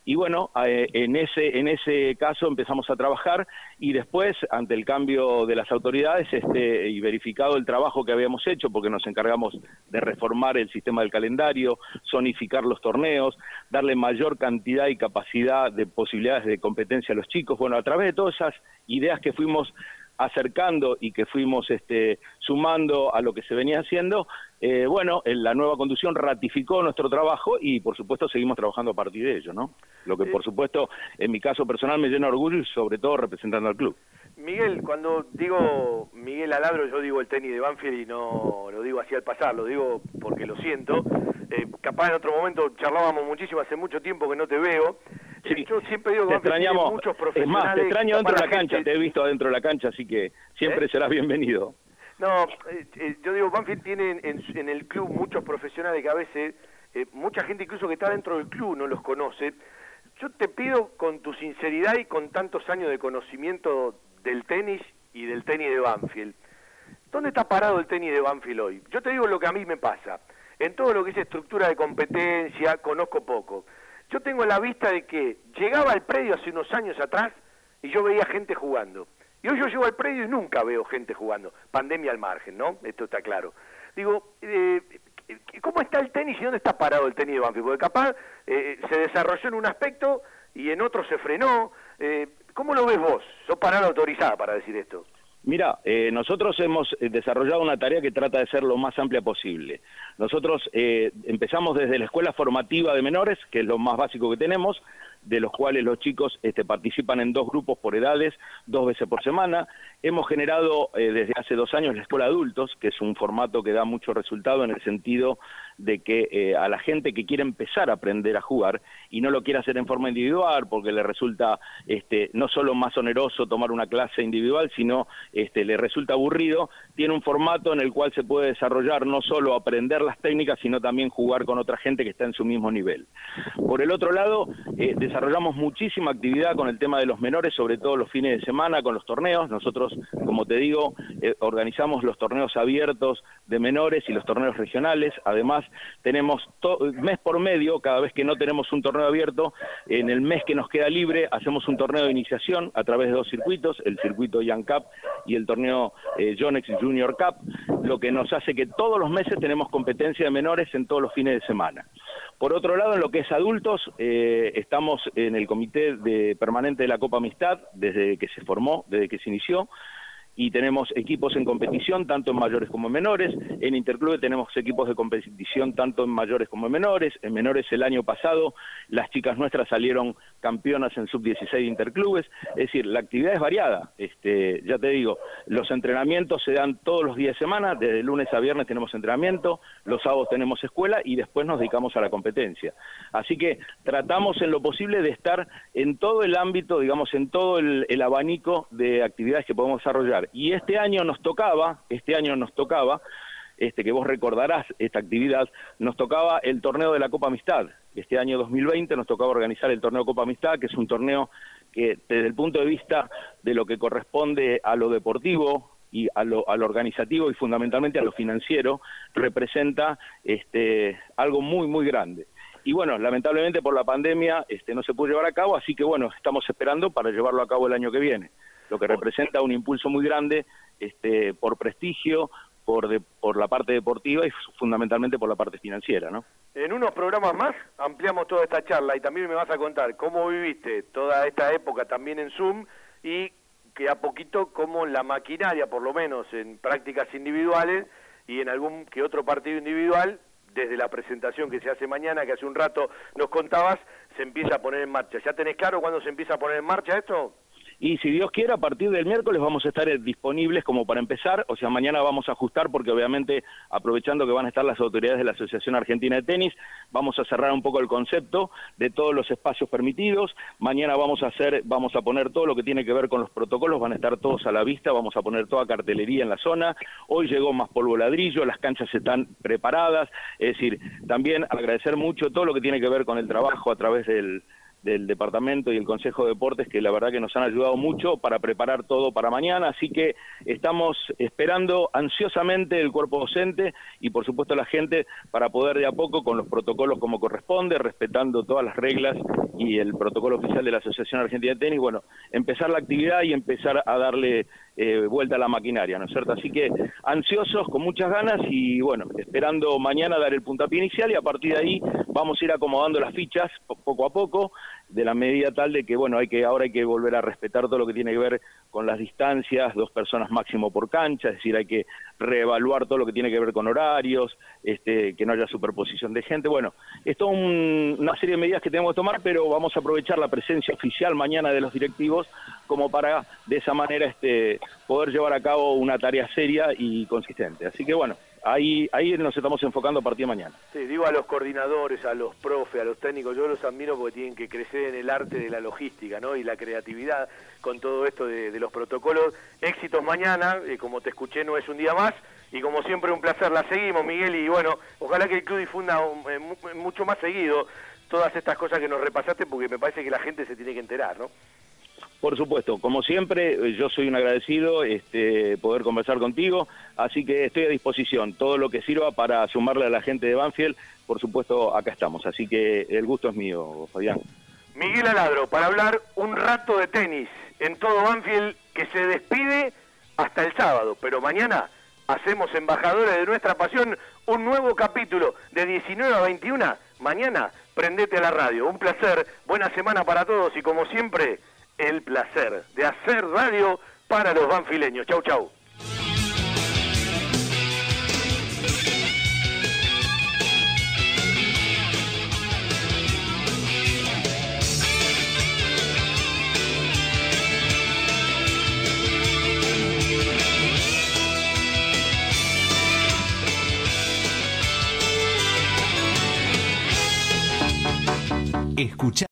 y bueno, eh, en ese en ese caso empezamos a trabajar y después ante el cambio de las autoridades este y verificado el trabajo que habíamos hecho porque nos encargamos de reformar el sistema del calendario, zonificar los torneos, darle mayor cantidad y capacidad de posibilidades de competencia a los chicos, bueno, a través de todas esas ideas que fuimos acercando y que fuimos este, sumando a lo que se venía haciendo, eh, bueno, la nueva conducción ratificó nuestro trabajo y por supuesto seguimos trabajando a partir de ello, ¿no? Lo que por supuesto en mi caso personal me llena orgullo y sobre todo representando al club. Miguel, cuando digo Miguel Aladro, yo digo el tenis de Banfield y no lo digo así al pasar, lo digo porque lo siento. Eh, capaz en otro momento charlábamos muchísimo, hace mucho tiempo que no te veo. Sí, yo siempre digo que extrañamos, muchos profesionales. Es más, te extraño dentro de la cancha, te he visto dentro de la cancha, así que siempre ¿Eh? serás bienvenido. No, eh, yo digo, Banfield tiene en, el club muchos profesionales que a veces, mucha gente incluso que está dentro del club no los conoce. Yo te pido con tu sinceridad y con tantos años de conocimiento del tenis y del tenis de Banfield. ¿Dónde está parado el tenis de Banfield hoy? Yo te digo lo que a mí me pasa. En todo lo que es estructura de competencia, conozco poco. Yo tengo la vista de que llegaba al predio hace unos años atrás y yo veía gente jugando. Y hoy yo llego al predio y nunca veo gente jugando. Pandemia al margen, ¿no? Esto está claro. Digo, eh, ¿cómo está el tenis y dónde está parado el tenis de Banfield? Porque capaz eh, se desarrolló en un aspecto y en otro se frenó. Eh, ¿Cómo lo ves vos? Sos parada autorizada para decir esto. Mira, eh, nosotros hemos eh, desarrollado una tarea que trata de ser lo más amplia posible. Nosotros eh, empezamos desde la escuela formativa de menores, que es lo más básico que tenemos, de los cuales los chicos este, participan en dos grupos por edades, dos veces por semana. Hemos generado desde hace dos años la escuela adultos, que es un formato que da mucho resultado en el sentido de que eh, a la gente que quiere empezar a aprender a jugar y no lo quiere hacer en forma individual porque le resulta este, no solo más oneroso tomar una clase individual, sino este, le resulta aburrido, tiene un formato en el cual se puede desarrollar no solo aprender las técnicas, sino también jugar con otra gente que está en su mismo nivel. Por el otro lado, eh, desarrollamos muchísima actividad con el tema de los menores, sobre todo los fines de semana con los torneos. Nosotros, como te digo, eh, organizamos los torneos abiertos de menores y los torneos regionales. Además, tenemos mes por medio, cada vez que no tenemos un torneo abierto, en el mes que nos queda libre, hacemos un torneo de iniciación a través de dos circuitos, el circuito Young Cup y el torneo eh, Jonex Junior Cup, lo que nos hace que todos los meses tenemos competencia de menores en todos los fines de semana. Por otro lado, en lo que es adultos, eh, estamos en el comité de permanente de la Copa Amistad desde que se formó, desde que se inició y tenemos equipos en competición tanto en mayores como en menores. En Interclube tenemos equipos de competición tanto en mayores como en menores. En menores el año pasado las chicas nuestras salieron campeonas en sub-16 de Interclubes. Es decir, la actividad es variada. Este, ya te digo, los entrenamientos se dan todos los días de semana. Desde lunes a viernes tenemos entrenamiento, los sábados tenemos escuela y después nos dedicamos a la competencia. Así que tratamos en lo posible de estar en todo el ámbito, digamos, en todo el abanico de actividades que podemos desarrollar y este año nos tocaba, este año nos tocaba, este que vos recordarás esta actividad, nos tocaba el torneo de la Copa Amistad. Este año 2020 nos tocaba organizar el torneo Copa Amistad, que es un torneo que desde el punto de vista de lo que corresponde a lo deportivo y a lo, a lo organizativo y fundamentalmente a lo financiero, representa este, algo muy, muy grande. Y bueno, lamentablemente por la pandemia este, no se pudo llevar a cabo, así que bueno, estamos esperando para llevarlo a cabo el año que viene lo que representa un impulso muy grande este, por prestigio, por, por la parte deportiva y fundamentalmente por la parte financiera, ¿no? En unos programas más ampliamos toda esta charla y también me vas a contar cómo viviste toda esta época también en Zoom y que a poquito como la maquinaria, por lo menos en prácticas individuales y en algún que otro partido individual, desde la presentación que se hace mañana, que hace un rato nos contabas, se empieza a poner en marcha. ¿Ya tenés claro cuándo se empieza a poner en marcha esto? Y si Dios quiere, a partir del miércoles vamos a estar eh, disponibles como para empezar, o sea, mañana vamos a ajustar porque obviamente, aprovechando que van a estar las autoridades de la Asociación Argentina de Tenis, vamos a cerrar un poco el concepto de todos los espacios permitidos. Mañana vamos a hacer, vamos a poner todo lo que tiene que ver con los protocolos, van a estar todos a la vista, vamos a poner toda cartelería en la zona. Hoy llegó más polvo ladrillo, las canchas están preparadas, es decir, también agradecer mucho todo lo que tiene que ver con el trabajo a través del del departamento y el Consejo de Deportes que la verdad que nos han ayudado mucho para preparar todo para mañana, así que estamos esperando ansiosamente el cuerpo docente y por supuesto la gente para poder de a poco con los protocolos como corresponde, respetando todas las reglas y el protocolo oficial de la Asociación Argentina de Tenis, bueno, empezar la actividad y empezar a darle eh, vuelta a la maquinaria, ¿no es cierto? Así que ansiosos, con muchas ganas y bueno, esperando mañana dar el puntapié inicial y a partir de ahí vamos a ir acomodando las fichas poco a poco de la medida tal de que, bueno, hay que ahora hay que volver a respetar todo lo que tiene que ver con las distancias, dos personas máximo por cancha, es decir, hay que reevaluar todo lo que tiene que ver con horarios, este, que no haya superposición de gente. Bueno, esto es una serie de medidas que tenemos que tomar, pero vamos a aprovechar la presencia oficial mañana de los directivos como para de esa manera este, poder llevar a cabo una tarea seria y consistente. Así que bueno, ahí, ahí nos estamos enfocando a partir de mañana. Sí, digo a los coordinadores, a los profes, a los técnicos, yo los admiro porque tienen que crecer en el arte de la logística ¿no? y la creatividad con todo esto de, los protocolos. Éxitos mañana, eh, como te escuché, no es un día más. Y como siempre, un placer. La seguimos, Miguel, y bueno, ojalá que el club difunda eh, mucho más seguido todas estas cosas que nos repasaste, porque me parece que la gente se tiene que enterar, ¿no? Por supuesto, como siempre, eh, yo soy un agradecido este, poder conversar contigo, así que estoy a disposición. Todo lo que sirva para sumarle a la gente de Banfield, por supuesto, acá estamos. Así que el gusto es mío, Fabián. Miguel Aladro, para hablar un rato de tenis en todo Banfield, que se despide hasta el sábado, pero mañana hacemos embajadores de nuestra pasión un nuevo capítulo de 19 a 21. Mañana, prendete a la radio. Un placer, buena semana para todos y como siempre el placer de hacer radio para los banfileños. Chau, chau. Escucha